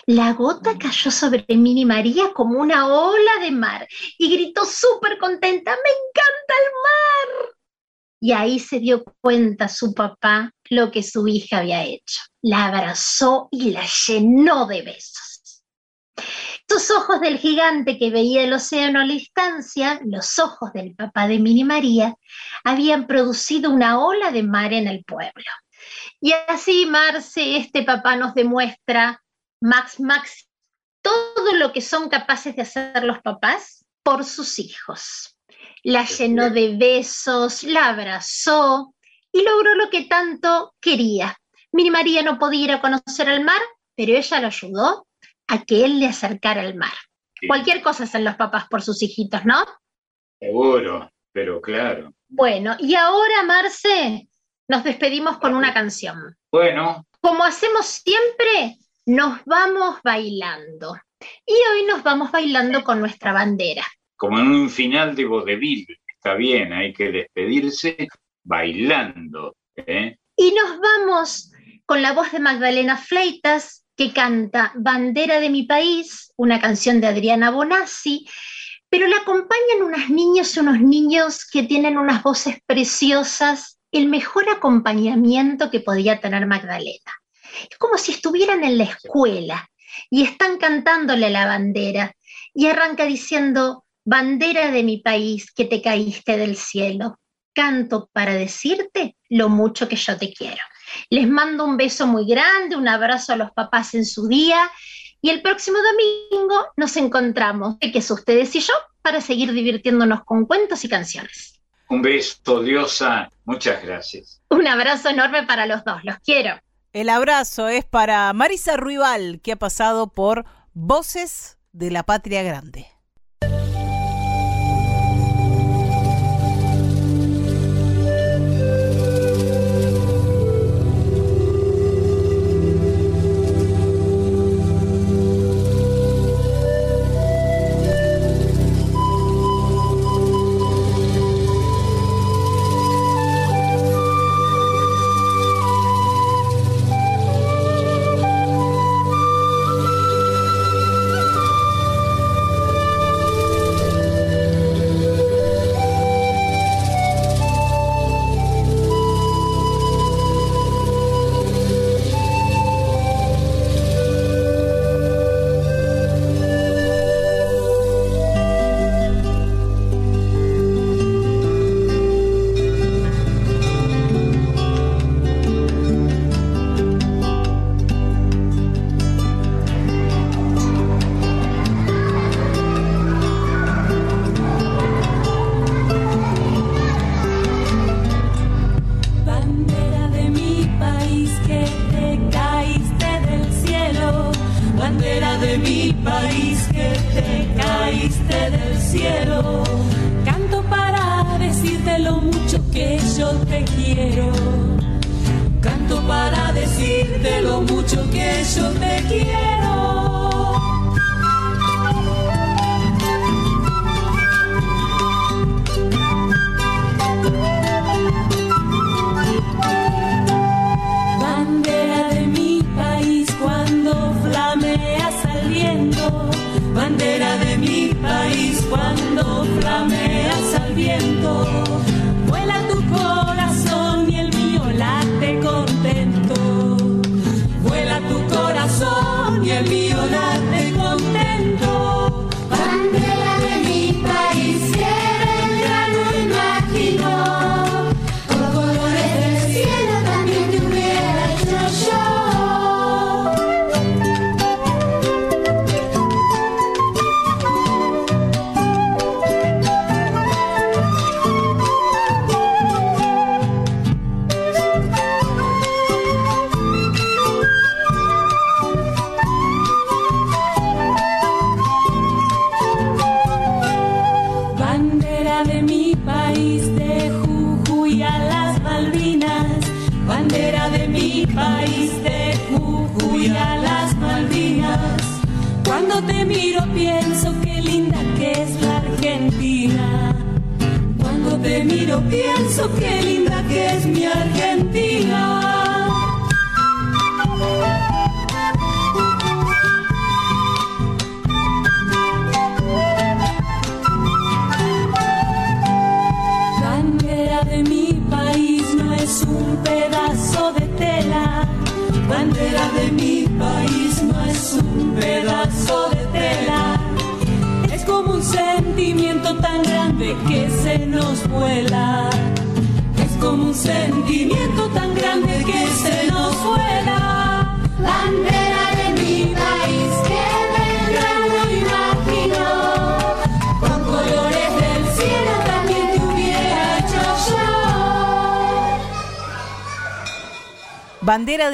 La gota cayó sobre Mini María como una ola de mar y gritó súper contenta, ¡me encanta el mar! Y ahí se dio cuenta su papá lo que su hija había hecho. La abrazó y la llenó de besos. Los ojos del gigante que veía el océano a la distancia, los ojos del papá de Mini María, habían producido una ola de mar en el pueblo. Y así, Marce, este papá nos demuestra, Max Max, todo lo que son capaces de hacer los papás por sus hijos. La llenó de besos, la abrazó y logró lo que tanto quería. Mini María no podía ir a conocer el mar, pero ella lo ayudó a que él le acercara al mar. Cualquier cosa hacen los papás por sus hijitos, ¿no? Seguro, pero claro. Bueno, y ahora, Marce, nos despedimos con una canción. Bueno. Como hacemos siempre, nos vamos bailando. Y hoy nos vamos bailando con nuestra bandera. Como en un final de vodevil, está bien, hay que despedirse bailando. ¿eh? Y nos vamos con la voz de Magdalena Fleitas, que canta Bandera de mi país, una canción de Adriana Bonassi, pero la acompañan unas niñas y unos niños que tienen unas voces preciosas, el mejor acompañamiento que podía tener Magdalena. Es como si estuvieran en la escuela y están cantándole la bandera y arranca diciendo, bandera de mi país que te caíste del cielo, canto para decirte lo mucho que yo te quiero. Les mando un beso muy grande, un abrazo a los papás en su día y el próximo domingo nos encontramos, que es ustedes y yo, para seguir divirtiéndonos con cuentos y canciones. Un beso, Diosa. Muchas gracias. Un abrazo enorme para los dos. Los quiero. El abrazo es para Marisa Ruibal, que ha pasado por Voces de la Patria Grande.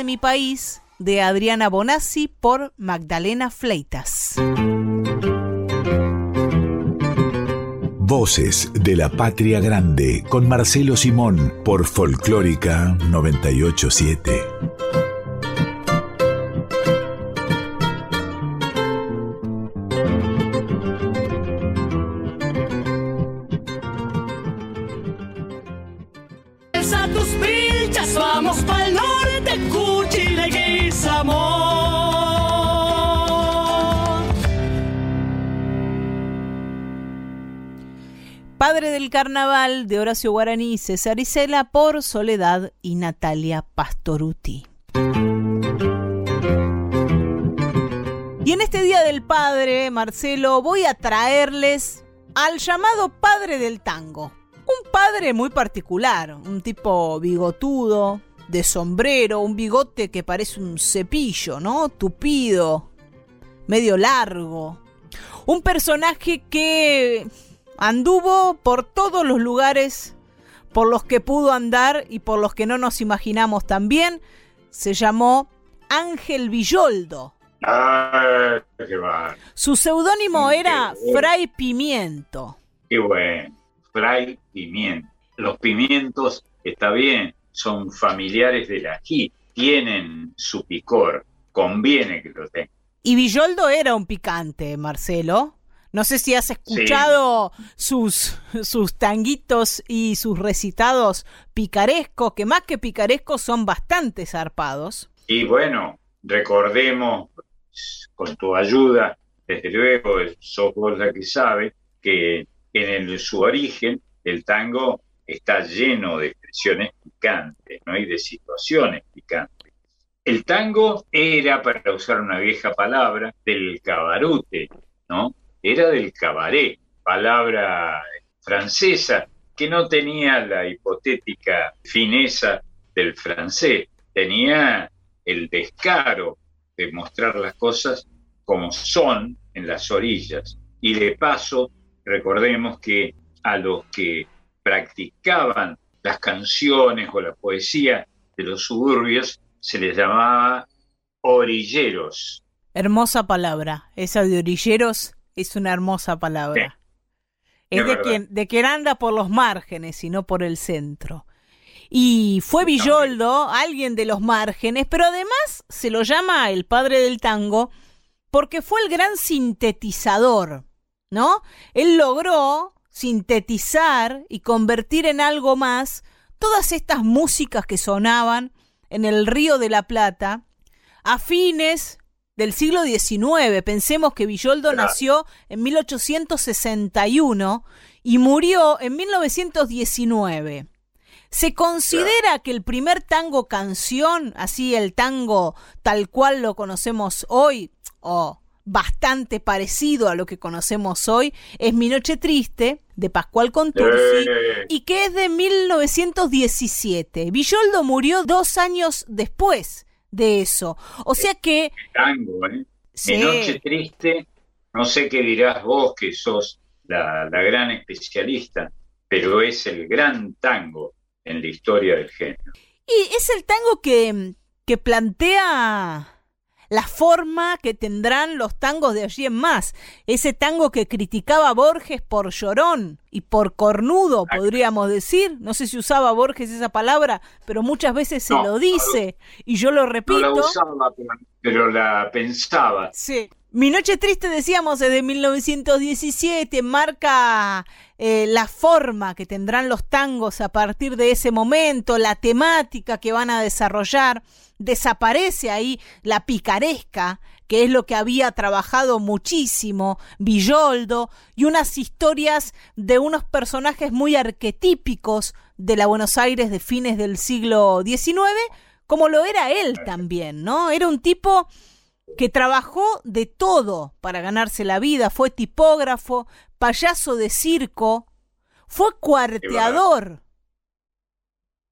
Mi país de Adriana Bonassi por Magdalena Fleitas. Voces de la Patria Grande con Marcelo Simón por Folclórica 987. De Horacio Guaraní, César Isela por Soledad y Natalia Pastoruti. Y en este Día del Padre, Marcelo, voy a traerles al llamado Padre del Tango. Un padre muy particular, un tipo bigotudo, de sombrero, un bigote que parece un cepillo, ¿no? Tupido, medio largo. Un personaje que anduvo por todos los lugares por los que pudo andar y por los que no nos imaginamos también. Se llamó Ángel Villoldo. Ah, qué Su seudónimo era Fray Pimiento. Qué bueno, Fray Pimiento. Los pimientos, está bien, son familiares del ají, tienen su picor, conviene que lo tengan. Y Villoldo era un picante, Marcelo. No sé si has escuchado sus, sus tanguitos y sus recitados picarescos, que más que picarescos son bastante zarpados. Y bueno, recordemos con tu ayuda, desde luego, sos vos la que sabe, que en su origen el tango está lleno de expresiones picantes, ¿no? Y de situaciones picantes. El tango era, para usar una vieja palabra, del cabarute, ¿no? Era del cabaret, palabra francesa que no tenía la hipotética fineza del francés, tenía el descaro de mostrar las cosas como son en las orillas. Y de paso, recordemos que a los que practicaban las canciones o la poesía de los suburbios se les llamaba orilleros. Hermosa palabra. Esa de orilleros es una hermosa palabra. es, de quien, de quien anda por los márgenes y no por el centro. Y fue Villoldo, alguien de los márgenes, pero además se lo llama el padre del tango porque fue el gran sintetizador, ¿no? Él logró sintetizar y convertir en algo más todas estas músicas que sonaban en el Río de la Plata a fines del siglo XIX. Pensemos que Villoldo nació en 1861 y murió en 1919. Se considera que el primer tango canción, así el tango tal cual lo conocemos hoy, o bastante parecido a lo que conocemos hoy, es Mi Noche Triste, de Pascual Contursi, y que es de 1917. Villoldo murió dos años después de eso. O sea que... Tango, ¿eh? Mi Noche Triste, no sé qué dirás vos, que sos la, la gran especialista, pero es el gran tango en la historia del género. Y es el tango que, que plantea la forma que tendrán los tangos de allí en más. Ese tango que criticaba Borges por llorón y por cornudo, podríamos decir. No sé si usaba Borges esa palabra, pero muchas veces se lo dice y yo lo repito. No la usaba, pero la pensaba. Sí. Mi Noche Triste, decíamos, es de 1917, marca eh, la forma que tendrán los tangos a partir de ese momento, la temática que van a desarrollar. Desaparece ahí la picaresca, que es lo que había trabajado muchísimo Villoldo, y unas historias de unos personajes muy arquetípicos de la Buenos Aires de fines del siglo XIX, como lo era él también, ¿no? Era un tipo que trabajó de todo para ganarse la vida, fue tipógrafo, payaso de circo, fue cuarteador.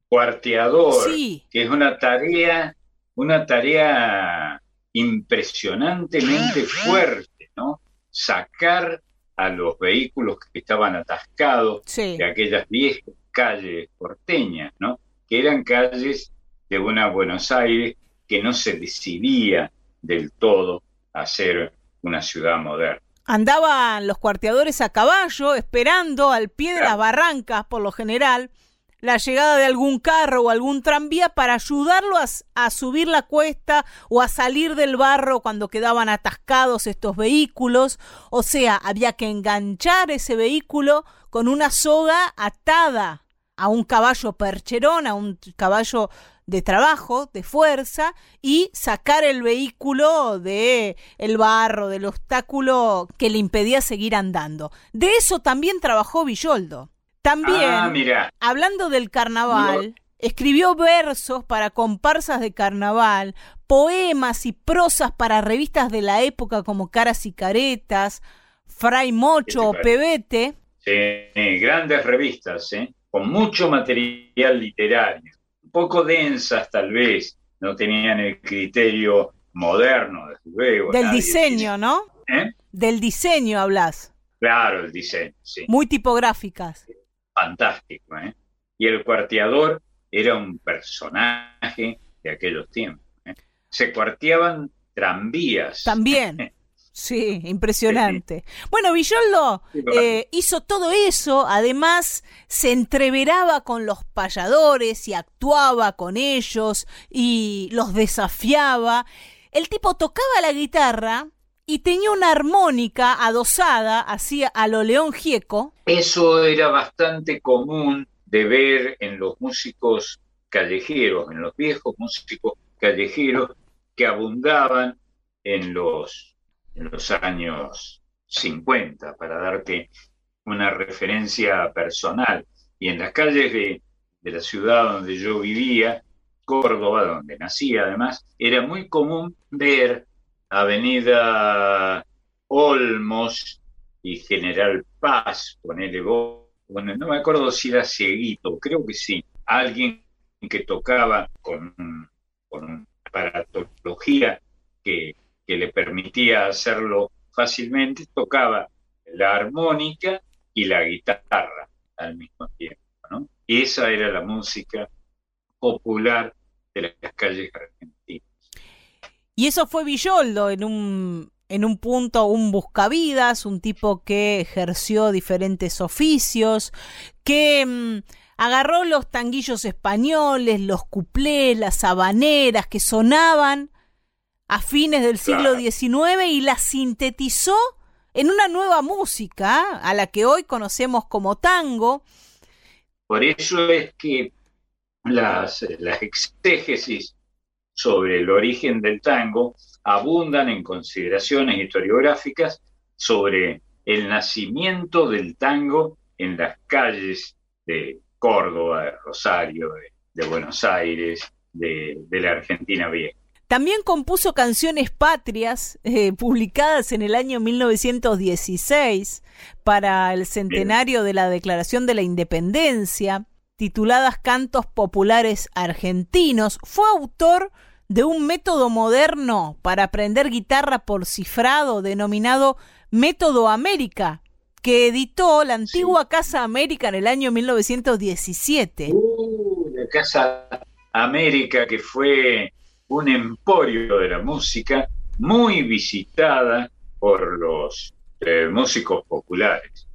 Cuarteador, sí. que es una tarea, una tarea impresionantemente fuerte, ¿no? Sacar a los vehículos que estaban atascados de aquellas viejas calles porteñas, ¿no? Que eran calles de una Buenos Aires que no se decidía del todo a ser una ciudad moderna. Andaban los cuarteadores a caballo, esperando al pie de las barrancas, por lo general, la llegada de algún carro o algún tranvía para ayudarlo a, subir la cuesta o a salir del barro cuando quedaban atascados estos vehículos. O sea, había que enganchar ese vehículo con una soga atada a un caballo percherón, a un caballo de trabajo, de fuerza, y sacar el vehículo de el barro, del obstáculo que le impedía seguir andando. De eso también trabajó Villoldo. También, ah, hablando del carnaval, escribió versos para comparsas de carnaval, poemas y prosas para revistas de la época como Caras y Caretas, Fray Mocho o Pebete. Sí, grandes revistas, ¿eh? con mucho material literario, poco densas tal vez, no tenían el criterio moderno, desde luego. Del diseño, ¿no? ¿Eh? Del diseño hablas. Claro, el diseño, sí. Muy tipográficas. Fantástico, ¿eh? Y el cuarteador era un personaje de aquellos tiempos. ¿eh? Se cuarteaban tranvías. También. Sí, impresionante. Bueno, Villoldo eh, hizo todo eso, además se entreveraba con los payadores y actuaba con ellos y los desafiaba. El tipo tocaba la guitarra y tenía una armónica adosada, así a lo León Gieco. Eso era bastante común de ver en los músicos callejeros, en los viejos músicos callejeros que abundaban en los en los años 50, para darte una referencia personal. Y en las calles de, la ciudad donde yo vivía, Córdoba, donde nací además, era muy común ver Avenida Olmos y General Paz, ponele vos, bueno, no me acuerdo si era cieguito, creo que sí, alguien que tocaba con, con una aparatología que que le permitía hacerlo fácilmente, tocaba la armónica y la guitarra al mismo tiempo. ¿no? Y esa era la música popular de las calles argentinas. Y eso fue Villoldo en un, en un punto, un buscavidas, un tipo que ejerció diferentes oficios, que mm, agarró los tanguillos españoles, los cuplés, las habaneras que sonaban a fines del siglo XIX y la sintetizó en una nueva música a la que hoy conocemos como tango. Por eso es que las, las exégesis sobre el origen del tango abundan en consideraciones historiográficas sobre el nacimiento del tango en las calles de Córdoba, de Rosario, de, Buenos Aires, de, de la Argentina vieja. También compuso canciones patrias eh, publicadas en el año 1916 para el centenario de la Declaración de la Independencia, tituladas Cantos Populares Argentinos. Fue autor de un método moderno para aprender guitarra por cifrado denominado Método América, que editó la antigua Casa América en el año 1917. Uh, la Casa América que fue un emporio de la música muy visitada por los eh, músicos populares.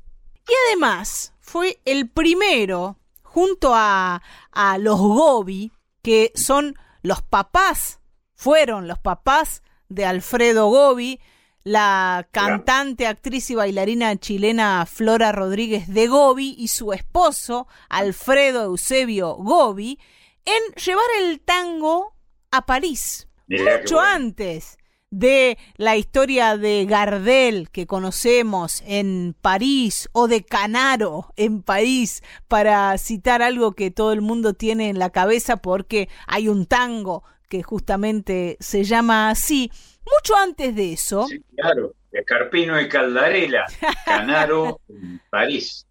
Y además fue el primero, junto a, a los Gobi, que son los papás, fueron los papás de Alfredo Gobi, la cantante, actriz y bailarina chilena Flora Rodríguez de Gobi y su esposo Alfredo Eusebio Gobi, en llevar el tango a París, mucho antes de la historia de Gardel que conocemos en París o de Canaro en París, para citar algo que todo el mundo tiene en la cabeza porque hay un tango que justamente se llama así. Mucho antes de eso. Sí, claro, de Carpino y Caldarela, Canaro en París.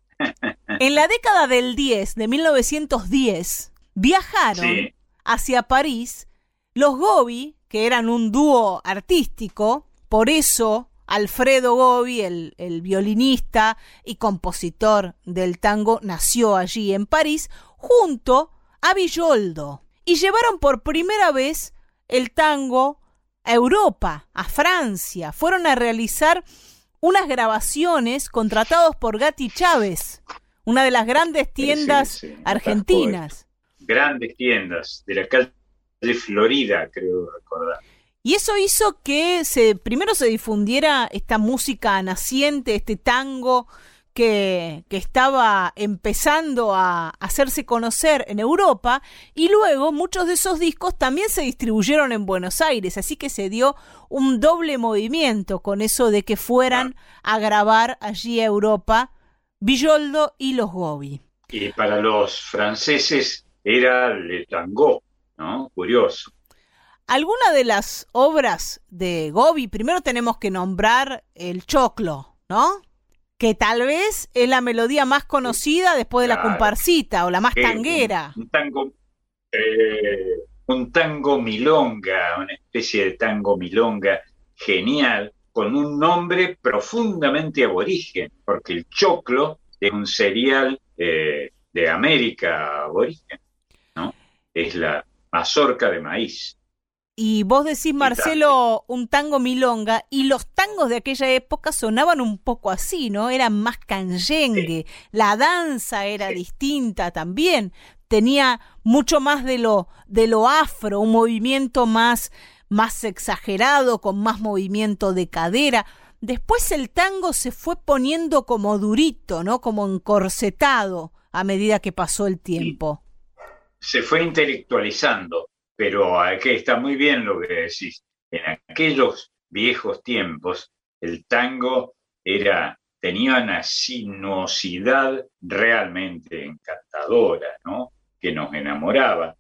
en la década del 10, de 1910, viajaron hacia París los Gobi, que eran un dúo artístico, por eso Alfredo Gobi, el, el, violinista y compositor del tango, nació allí en París, junto a Villoldo. Y llevaron por primera vez el tango a Europa, a Francia. Fueron a realizar unas grabaciones contratados por Gatti Chávez, una de las grandes tiendas argentinas. Grandes tiendas de la calle de Florida, creo recordar. Y eso hizo que se, primero se difundiera esta música naciente, este tango que, estaba empezando a hacerse conocer en Europa y luego muchos de esos discos también se distribuyeron en Buenos Aires, así que se dio un doble movimiento con eso de que fueran a grabar allí a Europa Villoldo y los Gobi. Y para los franceses era Le Tango, ¿no? Curioso. Alguna de las obras de Gobi, primero tenemos que nombrar el Choclo, ¿no? que tal vez es la melodía más conocida después de la comparsita o la más tanguera. Un, tango, eh, un tango milonga, una especie de tango milonga genial, con un nombre profundamente aborigen, porque el choclo es un cereal eh, de América aborigen, ¿no? Es la mazorca de maíz. Y vos decís, Marcelo, un tango milonga, y los tangos de aquella época sonaban un poco así, ¿no? Eran más canyengue, la danza era distinta también, tenía mucho más de lo, de lo afro, un movimiento más, más exagerado, con más movimiento de cadera. Después el tango se fue poniendo como durito, ¿no? Como encorsetado a medida que pasó el tiempo. Se fue intelectualizando pero aquí está muy bien lo que decís. En aquellos viejos tiempos, el tango era, tenía una sinuosidad realmente encantadora, ¿no? Que nos enamoraba.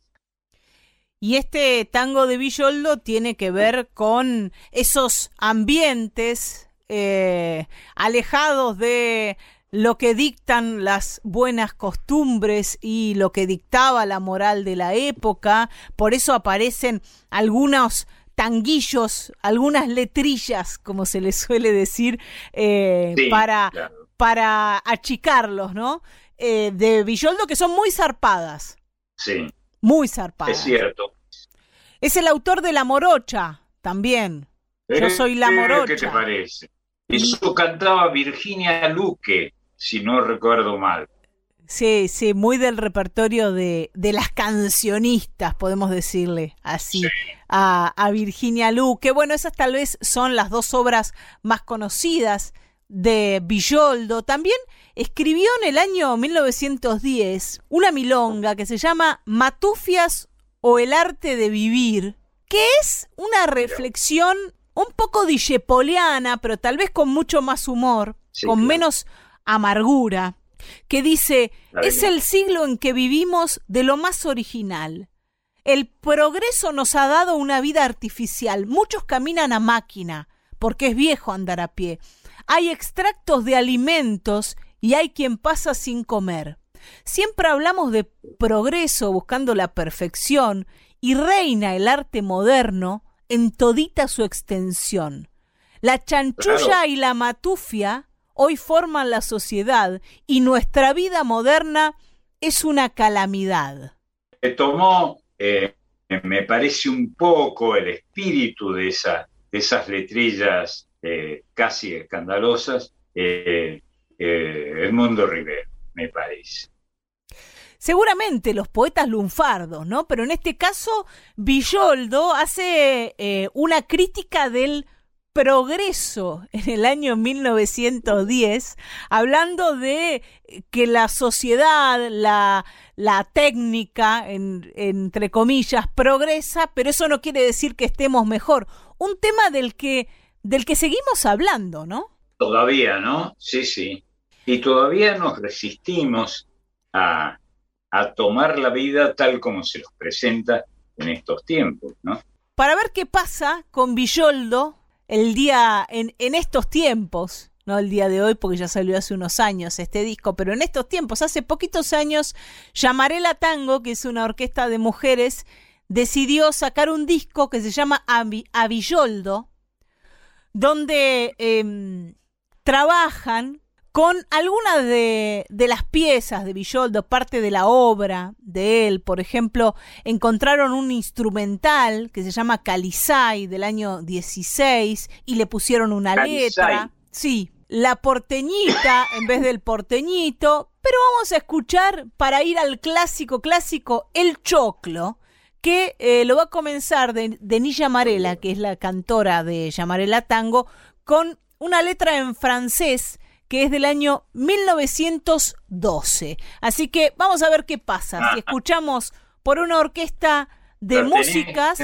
Y este tango de Villoldo tiene que ver con esos ambientes eh, alejados de lo que dictan las buenas costumbres y lo que dictaba la moral de la época, por eso aparecen algunos tanguillos, algunas letrillas, como se les suele decir, eh, para, para achicarlos, ¿no? Eh, de Villoldo que son muy zarpadas. Sí. Muy zarpadas. Es cierto. Es el autor de La Morocha, también. Yo eh, soy La Morocha. ¿Qué te parece? Eso cantaba Virginia Luque si no recuerdo mal. Sí, sí, muy del repertorio de, de las cancionistas, podemos decirle así, a, a, Virginia Luque. bueno, esas tal vez son las dos obras más conocidas de Villoldo. También escribió en el año 1910 una milonga que se llama Matufias o el arte de vivir, que es una reflexión un poco dishepoliana, pero tal vez con mucho más humor, con menos amargura, que dice, es el siglo en que vivimos de lo más original. El progreso nos ha dado una vida artificial. Muchos caminan a máquina, porque es viejo andar a pie. Hay extractos de alimentos y hay quien pasa sin comer. Siempre hablamos de progreso buscando la perfección y reina el arte moderno en todita su extensión. La chanchulla y la matufia hoy forman la sociedad y nuestra vida moderna es una calamidad. Se tomó, eh, me parece un poco el espíritu de, esas letrillas eh, casi escandalosas, eh, el mundo Rivero, me parece. Seguramente los poetas lunfardos, ¿no? Pero en este caso, Villoldo hace una crítica del progreso en el año 1910, hablando de que la sociedad, la, la técnica, entre comillas, progresa, pero eso no quiere decir que estemos mejor. Un tema del que, del que seguimos hablando, ¿no? Todavía, ¿no? Sí, sí. Y todavía nos resistimos a, a tomar la vida tal como se nos presenta en estos tiempos, ¿no? Para ver qué pasa con Villoldo el día, en, en estos tiempos, no el día de hoy porque ya salió hace unos años este disco, pero en estos tiempos, hace poquitos años, Llamarela Tango, que es una orquesta de mujeres, decidió sacar un disco que se llama Avilloldo, donde em, trabajan con algunas de, las piezas de Villoldo, parte de la obra de él. Por ejemplo, encontraron un instrumental que se llama Calizay del año 16 y le pusieron una letra. Sí, la porteñita en vez del porteñito. Pero vamos a escuchar para ir al clásico clásico El Choclo, que eh, lo va a comenzar de, Denilla Amarela, que es la cantora de Llamarela Tango, con una letra en francés que es del año 1912. Así que vamos a ver qué pasa si escuchamos por una orquesta de músicas.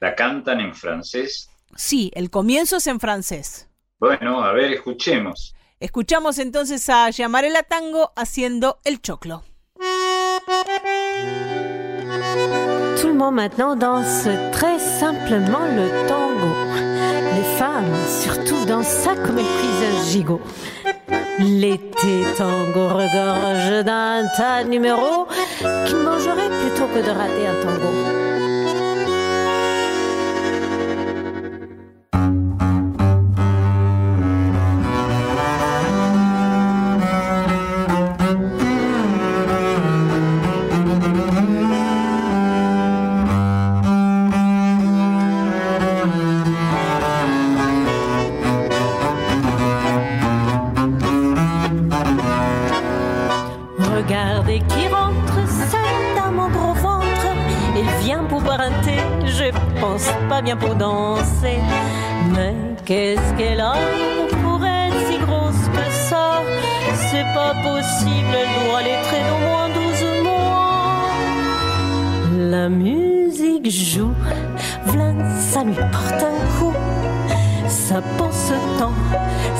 ¿La cantan en francés? Sí, el comienzo es en francés. Bueno, a ver, escuchemos. Escuchamos entonces a Yamarela Tango haciendo el choclo. Tout le monde maintenant danse très simplement le tango. Les femmes, surtout, dansent ça comme elles cuisent un gigot. L'été tango regorge d'un tas de numéros qui mangerait plutôt que de rater un tango. Pas bien pour danser. Mais qu'est-ce qu'elle a pour être si grosse que ça? C'est pas possible, elle doit l'être d'au moins 12 mois. La musique joue, Vlad, ça lui porte un coup. Ça pense temps,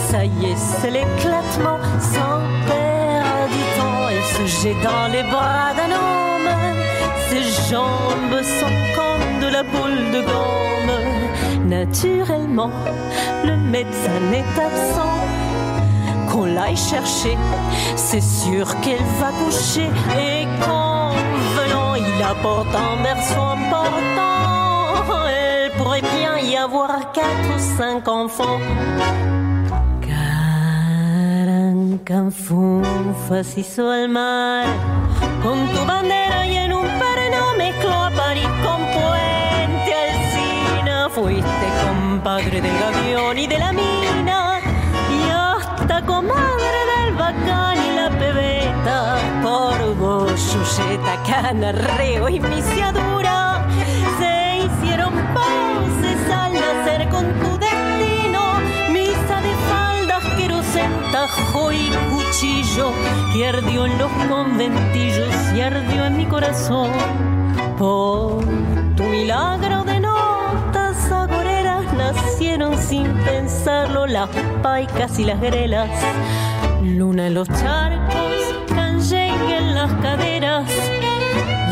ça y est, c'est l'éclatement. Sans perdre du temps, elle se jette dans les bras d'un homme. Ses jambes sont comme de la boule de gomme. Naturellement, le médecin est absent. Qu'on l'aille chercher, c'est sûr qu'elle va coucher. Et qu'en venant, il apporte un berceau important. Elle pourrait bien y avoir quatre ou cinq enfants. Carancanfunfas hizo el mar con tu bandera mezcló a con Puente Alcina. Fuiste compadre del gavión y de la mina y hasta comadre del bacán y la pebeta. Por Goyuyeta, Canarreo y Misiadura se hicieron paces al nacer con tu destino. Misa de faldas, tajo y cuchillo que ardió en los conventillos y ardió en mi corazón. Por tu milagro de notas agoreras nacieron sin pensarlo las paicas y las grelas. Luna en los charcos, canyengue en las caderas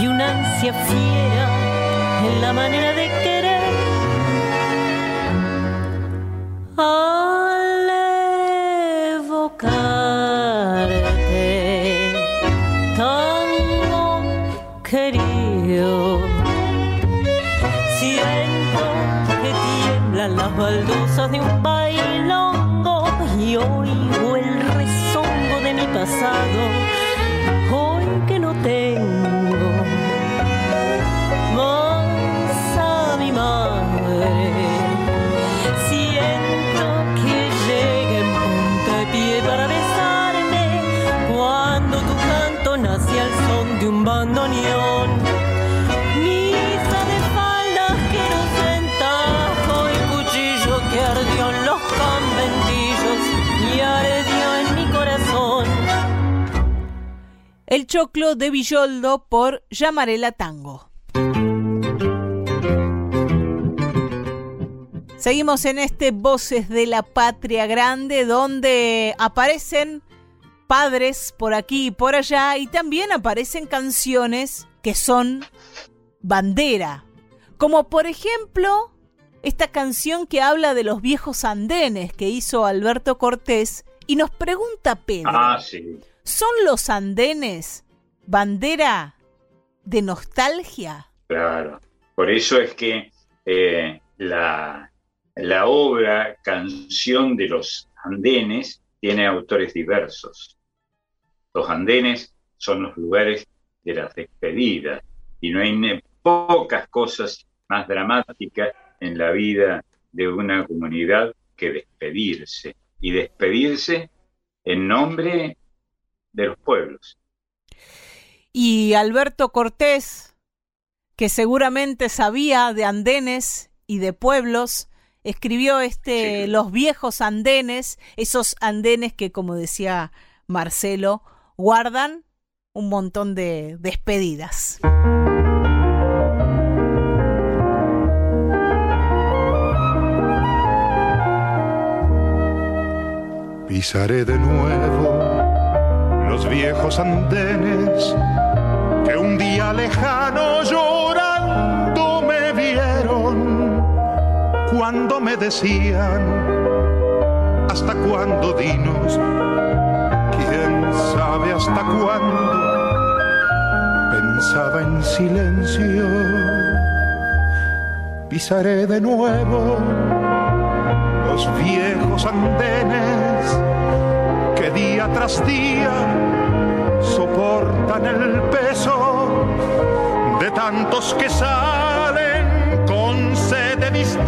y una ansia fiera en la manera de querer. Al sozinho El choclo de Villoldo por Llamarela Tango. Seguimos en este Voces de la Patria Grande donde aparecen padres por aquí y por allá y también aparecen canciones que son bandera. Como por ejemplo esta canción que habla de los viejos andenes que hizo Alberto Cortés y nos pregunta Pedro, Ah, sí. ¿Son los andenes bandera de nostalgia? Claro. Por eso es que eh, la, la obra Canción de los Andenes tiene autores diversos. Los andenes son los lugares de las despedidas y no hay pocas cosas más dramáticas en la vida de una comunidad que despedirse y despedirse en nombre de los pueblos. Y Alberto Cortés, que seguramente sabía de andenes y de pueblos, escribió este Los viejos andenes, esos andenes que, como decía Marcelo, guardan un montón de despedidas. Pisaré de nuevo los viejos andenes que un día lejano llorando me vieron cuando me decían, ¿hasta cuándo dinos? ¿Quién sabe hasta cuándo? Pensaba en silencio, pisaré de nuevo los viejos andenes que día tras día soportan el peso de tantos que salen con sed de distancias,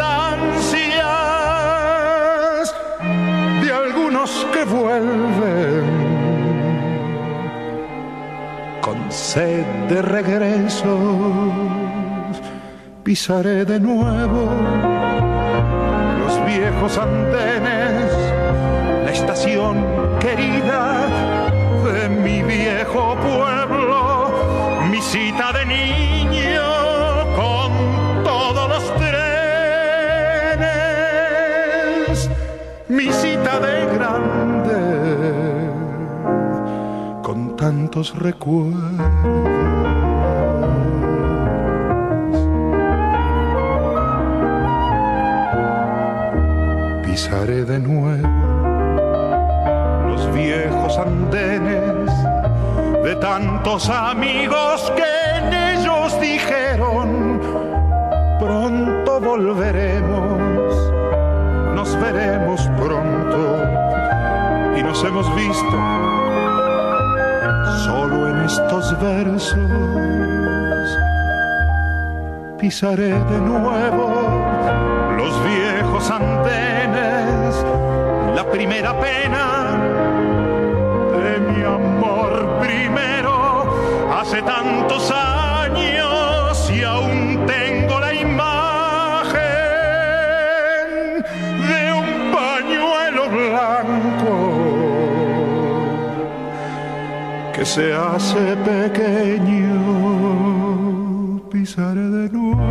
de algunos que vuelven con sed de regreso. Pisaré de nuevo los viejos andenes, la estación querida de mi viejo pueblo, mi cita de niño con todos los trenes, mi cita de grande con tantos recuerdos. Pisaré de nuevo andenes de tantos amigos que en ellos dijeron, pronto volveremos, nos veremos pronto y nos hemos visto solo en estos versos. Pisaré de nuevo los viejos andenes, la primera pena mi amor primero, hace tantos años y aún tengo la imagen de un pañuelo blanco que se hace pequeño, pisaré de nuevo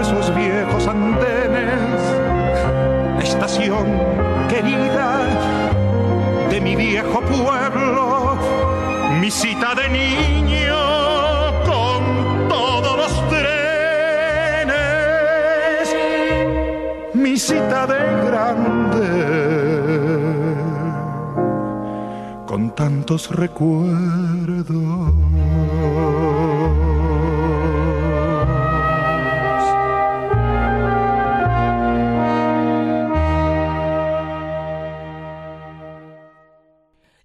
esos viejos andenes, estación querida niño con todos los trenes, mi cita de grande con tantos recuerdos.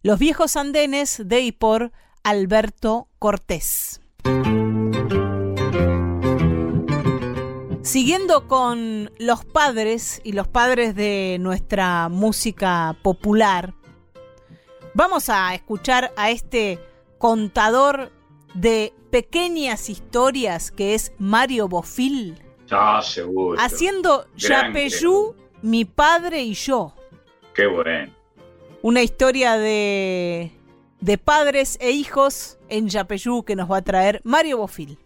Los viejos andenes de y por Alberto Cortés. Siguiendo con los padres y los padres de nuestra música popular, vamos a escuchar a este contador de pequeñas historias que es Mario Bofil. Ah, seguro. Haciendo Yapeyú, mi padre y yo. Qué bueno. Una historia de, de padres e hijos en Yapeyú que nos va a traer Mario Bofil.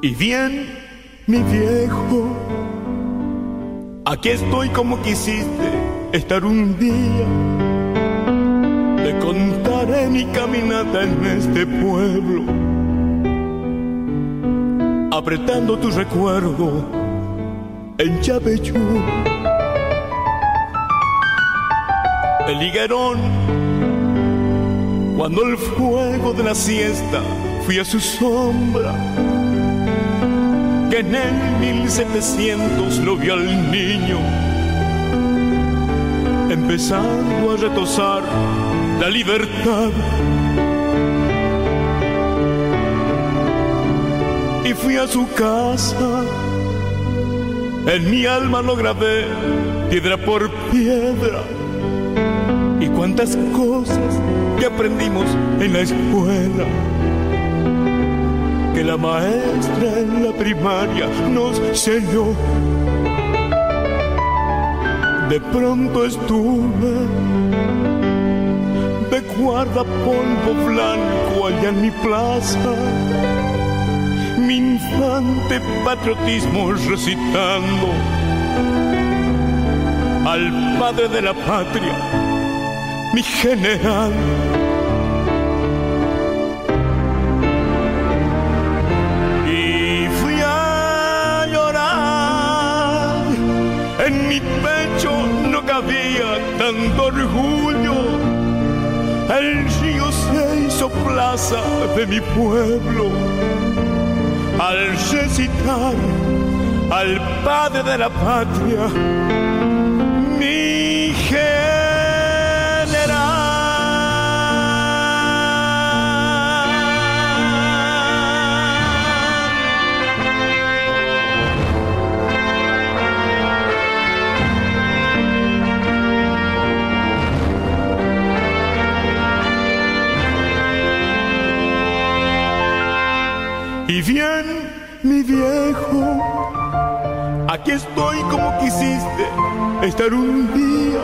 Y bien, mi viejo, aquí estoy como quisiste estar un día. Te contaré mi caminata en este pueblo, apretando tu recuerdo en Chapechú. El higuerón, cuando el fuego de la siesta fui a su sombra que en el 1700 lo vio al niño empezando a retosar la libertad. Y fui a su casa en mi alma lo grabé, piedra por piedra. Y cuántas cosas que aprendimos en la escuela. Que la maestra en la primaria nos enseñó. De pronto estuve de guarda polvo blanco allá en mi plaza mi infante patriotismo recitando al padre de la patria, mi general. Y fui a llorar, en mi pecho no cabía tanto orgullo. El río se hizo plaza de mi pueblo. Al recitar al padre de la patria, Y bien, mi viejo, aquí estoy como quisiste estar un día.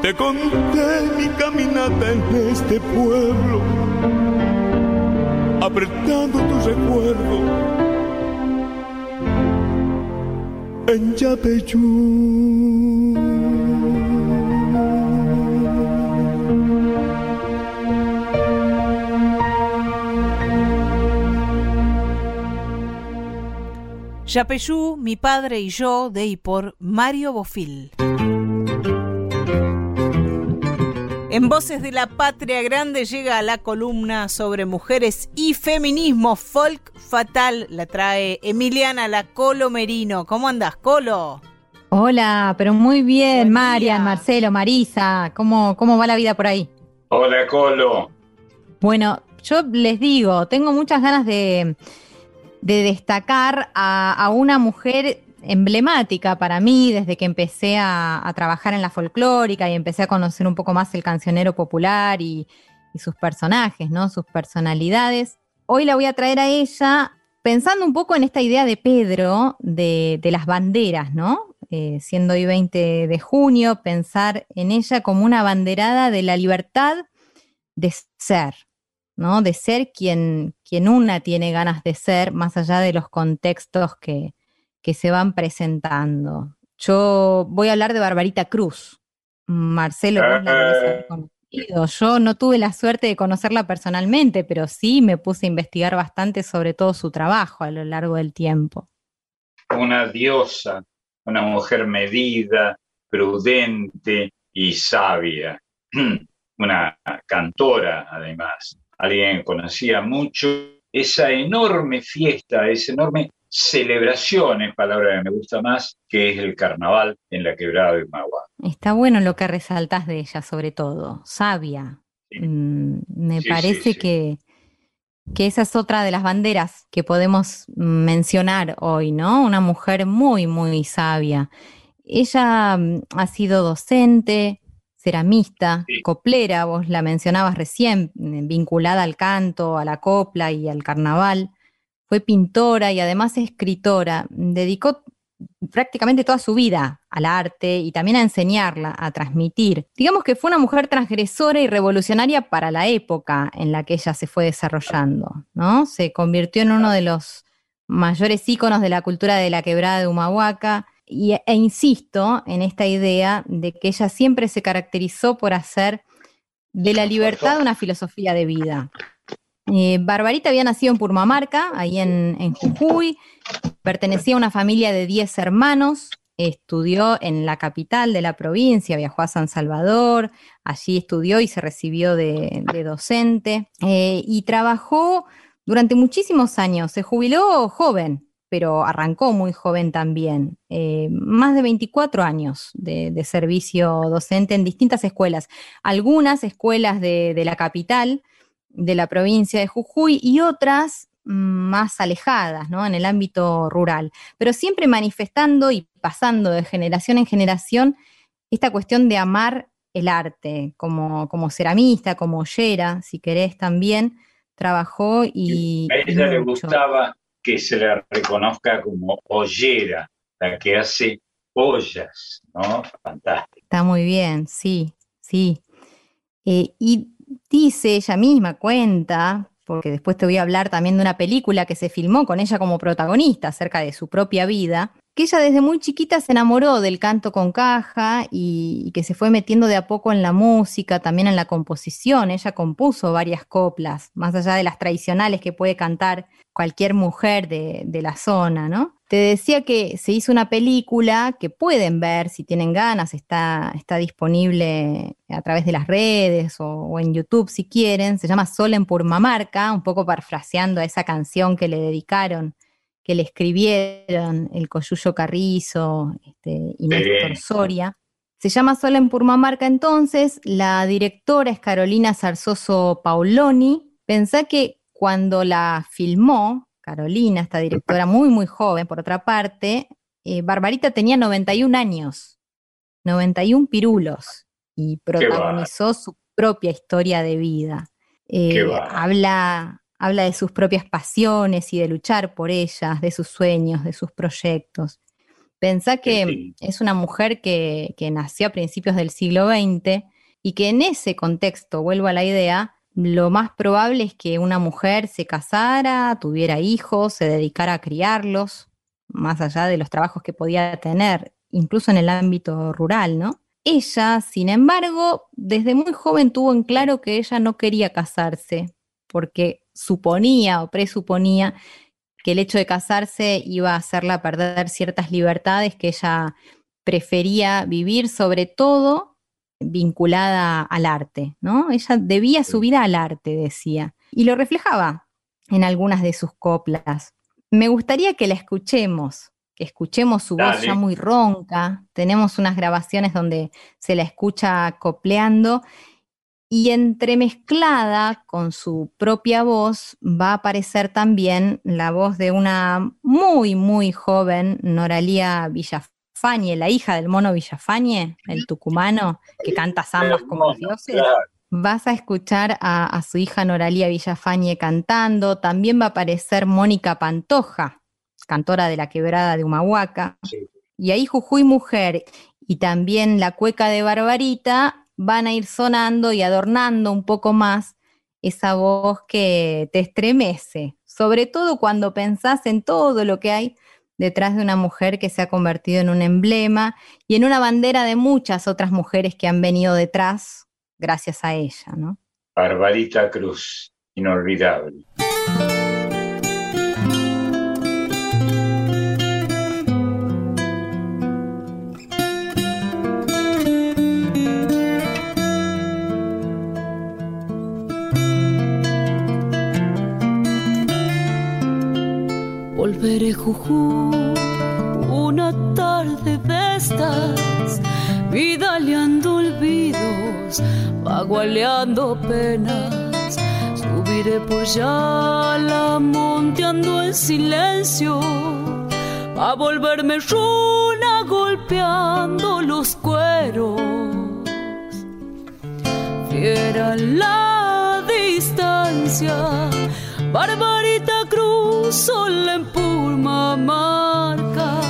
Te conté mi caminata en este pueblo, apretando tu recuerdo en Yapeyú. Yapeyú, mi padre y yo, de y por Mario Bofil. En Voces de la Patria Grande llega la columna sobre mujeres y feminismo folk fatal. La trae Emiliana La Colo Merino. ¿Cómo andas, Colo? Hola, pero muy bien, Marian, Marcelo, Marisa. ¿Cómo, ¿Cómo va la vida por ahí? Hola, Colo. Bueno, yo les digo, tengo muchas ganas de, de destacar a, una mujer emblemática para mí desde que empecé a, trabajar en la folclórica y empecé a conocer un poco más el cancionero popular y, sus personajes, ¿no? Sus personalidades. Hoy la voy a traer a ella pensando un poco en esta idea de Pedro de, las banderas, ¿no? Eh, siendo hoy 20 de junio, pensar en ella como una banderada de la libertad de ser, ¿no? De ser quien, quien una tiene ganas de ser, más allá de los contextos que, que se van presentando. Yo voy a hablar de Barbarita Cruz. Marcelo, vos la eh. conocido. Yo no tuve la suerte de conocerla personalmente, pero sí me puse a investigar bastante sobre todo su trabajo a lo largo del tiempo. Una diosa, una mujer medida, prudente y sabia. Una cantora, además alguien conocía mucho, esa enorme fiesta, esa enorme celebración, es palabra que me gusta más, que es el carnaval en la quebrada de Magua. Está bueno lo que resaltas de ella, sobre todo, sabia. Mm, me parece que, que esa es otra de las banderas que podemos mencionar hoy, ¿no? Una mujer muy, muy sabia. Ella mm, ha sido docente, ceramista, coplera, vos la mencionabas recién, eh, vinculada al canto, a la copla y al carnaval. Fue pintora y además escritora. Dedicó prácticamente toda su vida al arte y también a enseñarla, a transmitir. Digamos que fue una mujer transgresora y revolucionaria para la época en la que ella se fue desarrollando, ¿no? Se convirtió en uno de los mayores íconos de la cultura de la quebrada de Humahuaca y, e insisto en esta idea de que ella siempre se caracterizó por hacer de la libertad una filosofía de vida. Eh, Barbarita había nacido en Purmamarca, ahí en, en, Jujuy, pertenecía a una familia de 10 hermanos, estudió en la capital de la provincia, viajó a San Salvador, allí estudió y se recibió de, docente eh, y trabajó durante muchísimos años, se jubiló joven, pero arrancó muy joven también, eh, más de 24 años de, servicio docente en distintas escuelas, algunas escuelas de, la capital, de la provincia de Jujuy y otras más alejadas, ¿no? En el ámbito rural, pero siempre manifestando y pasando de generación en generación esta cuestión de amar el arte, como, como ceramista, como ollera, si querés también, trabajó y... A ella le gustaba que se le reconozca como ollera, la que hace ollas, ¿no? Fantástico. Está muy bien, sí, sí. Eh, y dice ella misma, cuenta, porque después te voy a hablar también de una película que se filmó con ella como protagonista acerca de su propia vida, que ella desde muy chiquita se enamoró del canto con caja y, que se fue metiendo de a poco en la música, también en la composición. Ella compuso varias coplas, más allá de las tradicionales que puede cantar cualquier mujer de, la zona, ¿no? Te decía que se hizo una película que pueden ver si tienen ganas, está, está disponible a través de las redes o, o en YouTube si quieren, se llama Sol en Purmamarca, un poco parafraseando a esa canción que le dedicaron que le escribieron el Coyuyo Carrizo este, y Néstor Soria. Se llama Sola en Purmamarca entonces, la directora es Carolina Zarzoso Paoloni. Pensá que cuando la filmó, Carolina, esta directora muy, muy joven, por otra parte, eh, Barbarita tenía 91 años, 91 pirulos, y protagonizó su propia historia de vida. Eh, habla, habla de sus propias pasiones y de luchar por ellas, de sus sueños, de sus proyectos. Pensá que es una mujer que, nació a principios del siglo XX y que en ese contexto, vuelvo a la idea, lo más probable es que una mujer se casara, tuviera hijos, se dedicara a criarlos, más allá de los trabajos que podía tener, incluso en el ámbito rural, ¿no? Ella, sin embargo, desde muy joven tuvo en claro que ella no quería casarse, porque suponía o presuponía que el hecho de casarse iba a hacerla perder ciertas libertades que ella prefería vivir, sobre todo vinculada al arte, ¿no? Ella debía su vida al arte, decía, y lo reflejaba en algunas de sus coplas. Me gustaría que la escuchemos, que escuchemos su voz ya muy ronca. Tenemos unas grabaciones donde se la escucha copleando y entremezclada con su propia voz va a aparecer también la voz de una muy, muy joven Noralía Villafañe, la hija del mono Villafañe, el tucumano, que canta zambas como los dioses. Vas a escuchar a, su hija Noralía Villafañe cantando. También va a aparecer Mónica Pantoja, cantora de la quebrada de Humahuaca. Y ahí Jujuy Mujer y también la cueca de Barbarita van a ir sonando y adornando un poco más esa voz que te estremece, sobre todo cuando pensás en todo lo que hay detrás de una mujer que se ha convertido en un emblema y en una bandera de muchas otras mujeres que han venido detrás gracias a ella, ¿no? Barbarita Cruz, inolvidable. Volveré Juju una tarde de estas, vidaleando olvidos, vagualeando penas. Subiré por la monteando en silencio, a volverme runa golpeando los cueros. Fiera la distancia, barbarita cruz, sol en marca.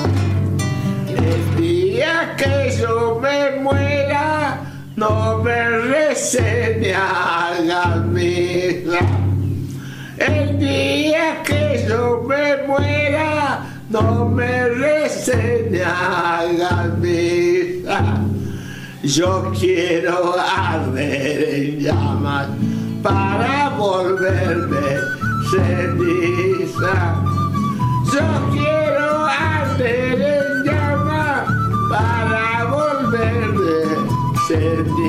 El día que yo me muera, no me recen ni hagan misa. El día que yo me muera, no me recen ni. Yo quiero arder en llamas para volverme ceniza. Yo quiero arder en llama para volver de ceniza.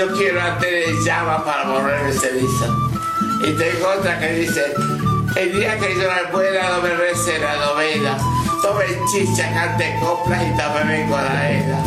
Yo quiero hacer el llama para volverme ceniza. Y tengo otra que dice, el día que yo me muera, no me reste la novela. Tome chicha, cante coplas y también con la era.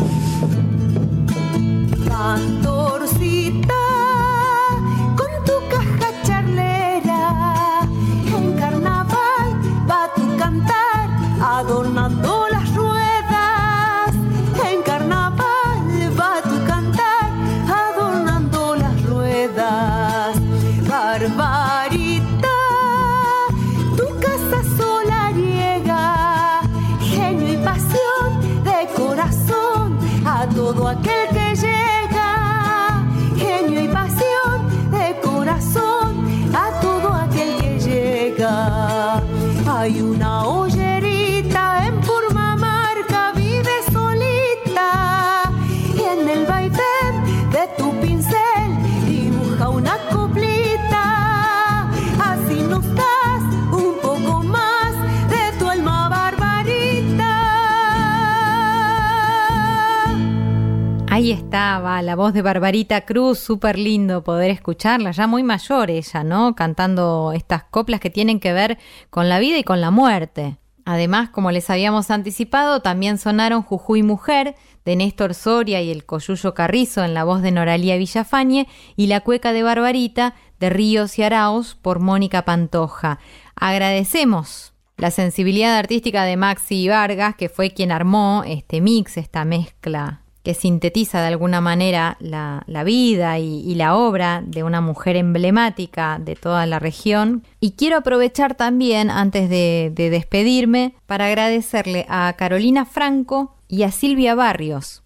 La voz de Barbarita Cruz, súper lindo poder escucharla, ya muy mayor ella, ¿no? Cantando estas coplas que tienen que ver con la vida y con la muerte. Además, como les habíamos anticipado, también sonaron Jujuy Mujer de Néstor Soria y el Coyuyo Carrizo en la voz de Noralía Villafañe y la cueca de Barbarita de Ríos y Araos por Mónica Pantoja. Agradecemos la sensibilidad artística de Maxi Vargas, que fue quien armó este mix, esta mezcla que sintetiza de alguna manera la, vida y, y, la obra de una mujer emblemática de toda la región. Y quiero aprovechar también, antes de, de despedirme, para agradecerle a Carolina Franco y a Silvia Barrios,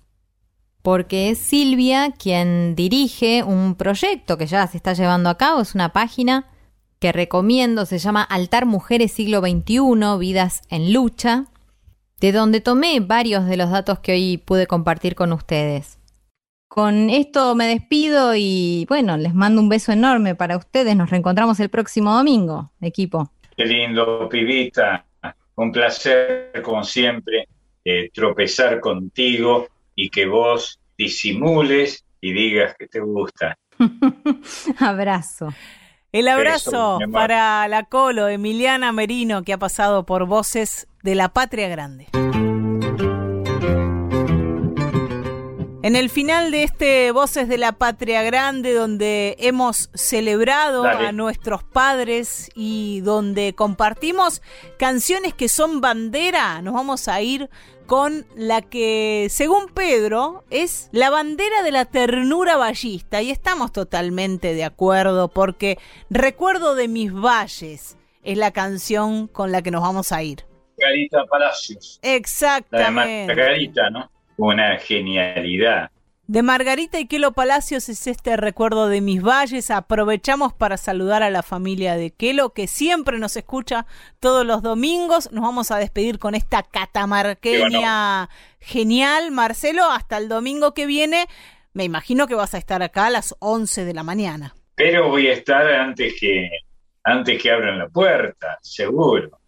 porque es Silvia quien dirige un proyecto que ya se está llevando a cabo, es una página que recomiendo, se llama Altar Mujeres Siglo XXI, Vidas en Lucha, de donde tomé varios de los datos que hoy pude compartir con ustedes. Con esto me despido y bueno, les mando un beso enorme para ustedes. Nos reencontramos el próximo domingo, equipo. Qué lindo, pibita. Un placer, como siempre, eh, tropezar contigo y que vos disimules y digas que te gusta. Abrazo. El abrazo para la Colo, Emiliana Merino, que ha pasado por Voces de la Patria Grande. En el final de este Voces de la Patria Grande, donde hemos celebrado Dale. a nuestros padres y donde compartimos canciones que son bandera, nos vamos a ir con la que, según Pedro, es la bandera de la ternura ballista. Y estamos totalmente de acuerdo porque Recuerdo de mis valles es la canción con la que nos vamos a ir. Margarita Palacios. Exactamente. La de Margarita, ¿no? Una genialidad. De Margarita y Kelo Palacios es este recuerdo de mis valles. Aprovechamos para saludar a la familia de Kelo que siempre nos escucha todos los domingos. Nos vamos a despedir con esta catamarqueña genial. Marcelo, hasta el domingo que viene. Me imagino que vas a estar acá a las 11 de la mañana. Pero voy a estar antes que, antes que abran la puerta, seguro.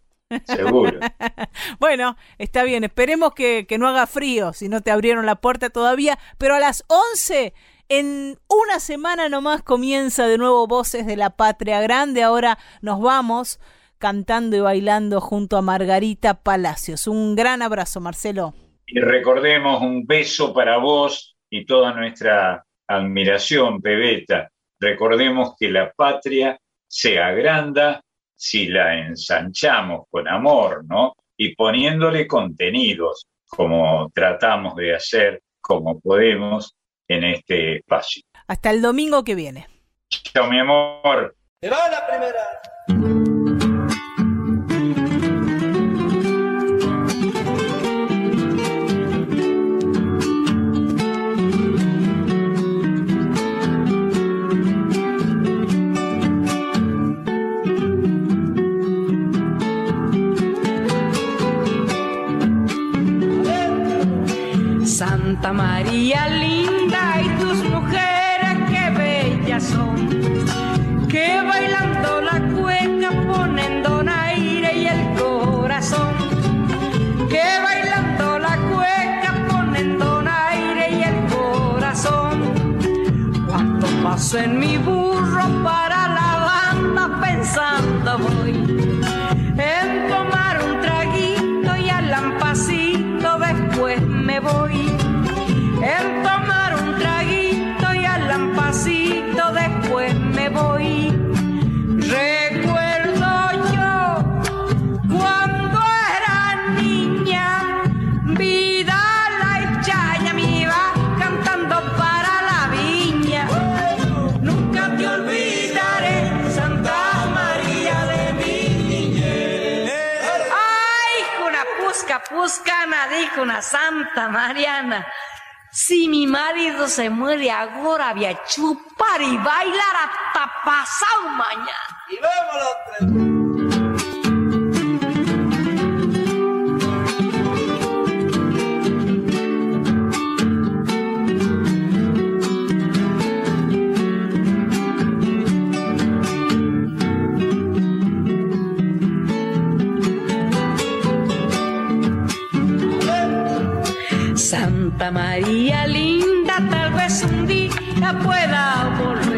Seguro. bueno, está bien. Esperemos que, que, no haga frío si no te abrieron la puerta todavía. Pero a las 11, en una semana nomás, comienza de nuevo Voces de la Patria Grande. Ahora nos vamos cantando y bailando junto a Margarita Palacios. Un gran abrazo, Marcelo. Y recordemos un beso para vos y toda nuestra admiración, Pebeta. Recordemos que la patria se agranda si la ensanchamos con amor, ¿no? Y poniéndole contenidos, como tratamos de hacer, como podemos, en este espacio. Hasta el domingo que viene. Chao, mi amor. ¡Se va la primera! María linda y tus mujeres que bellas son, que bailando la cueca ponen donaire y el corazón, que bailando la cueca ponen donaire y el corazón. Cuando paso en mi burro dijo una Santa Mariana. Si mi marido se muere ahora, voy a chupar y bailar hasta pasado mañana. Y vámonos Santa María linda, tal vez un día pueda volver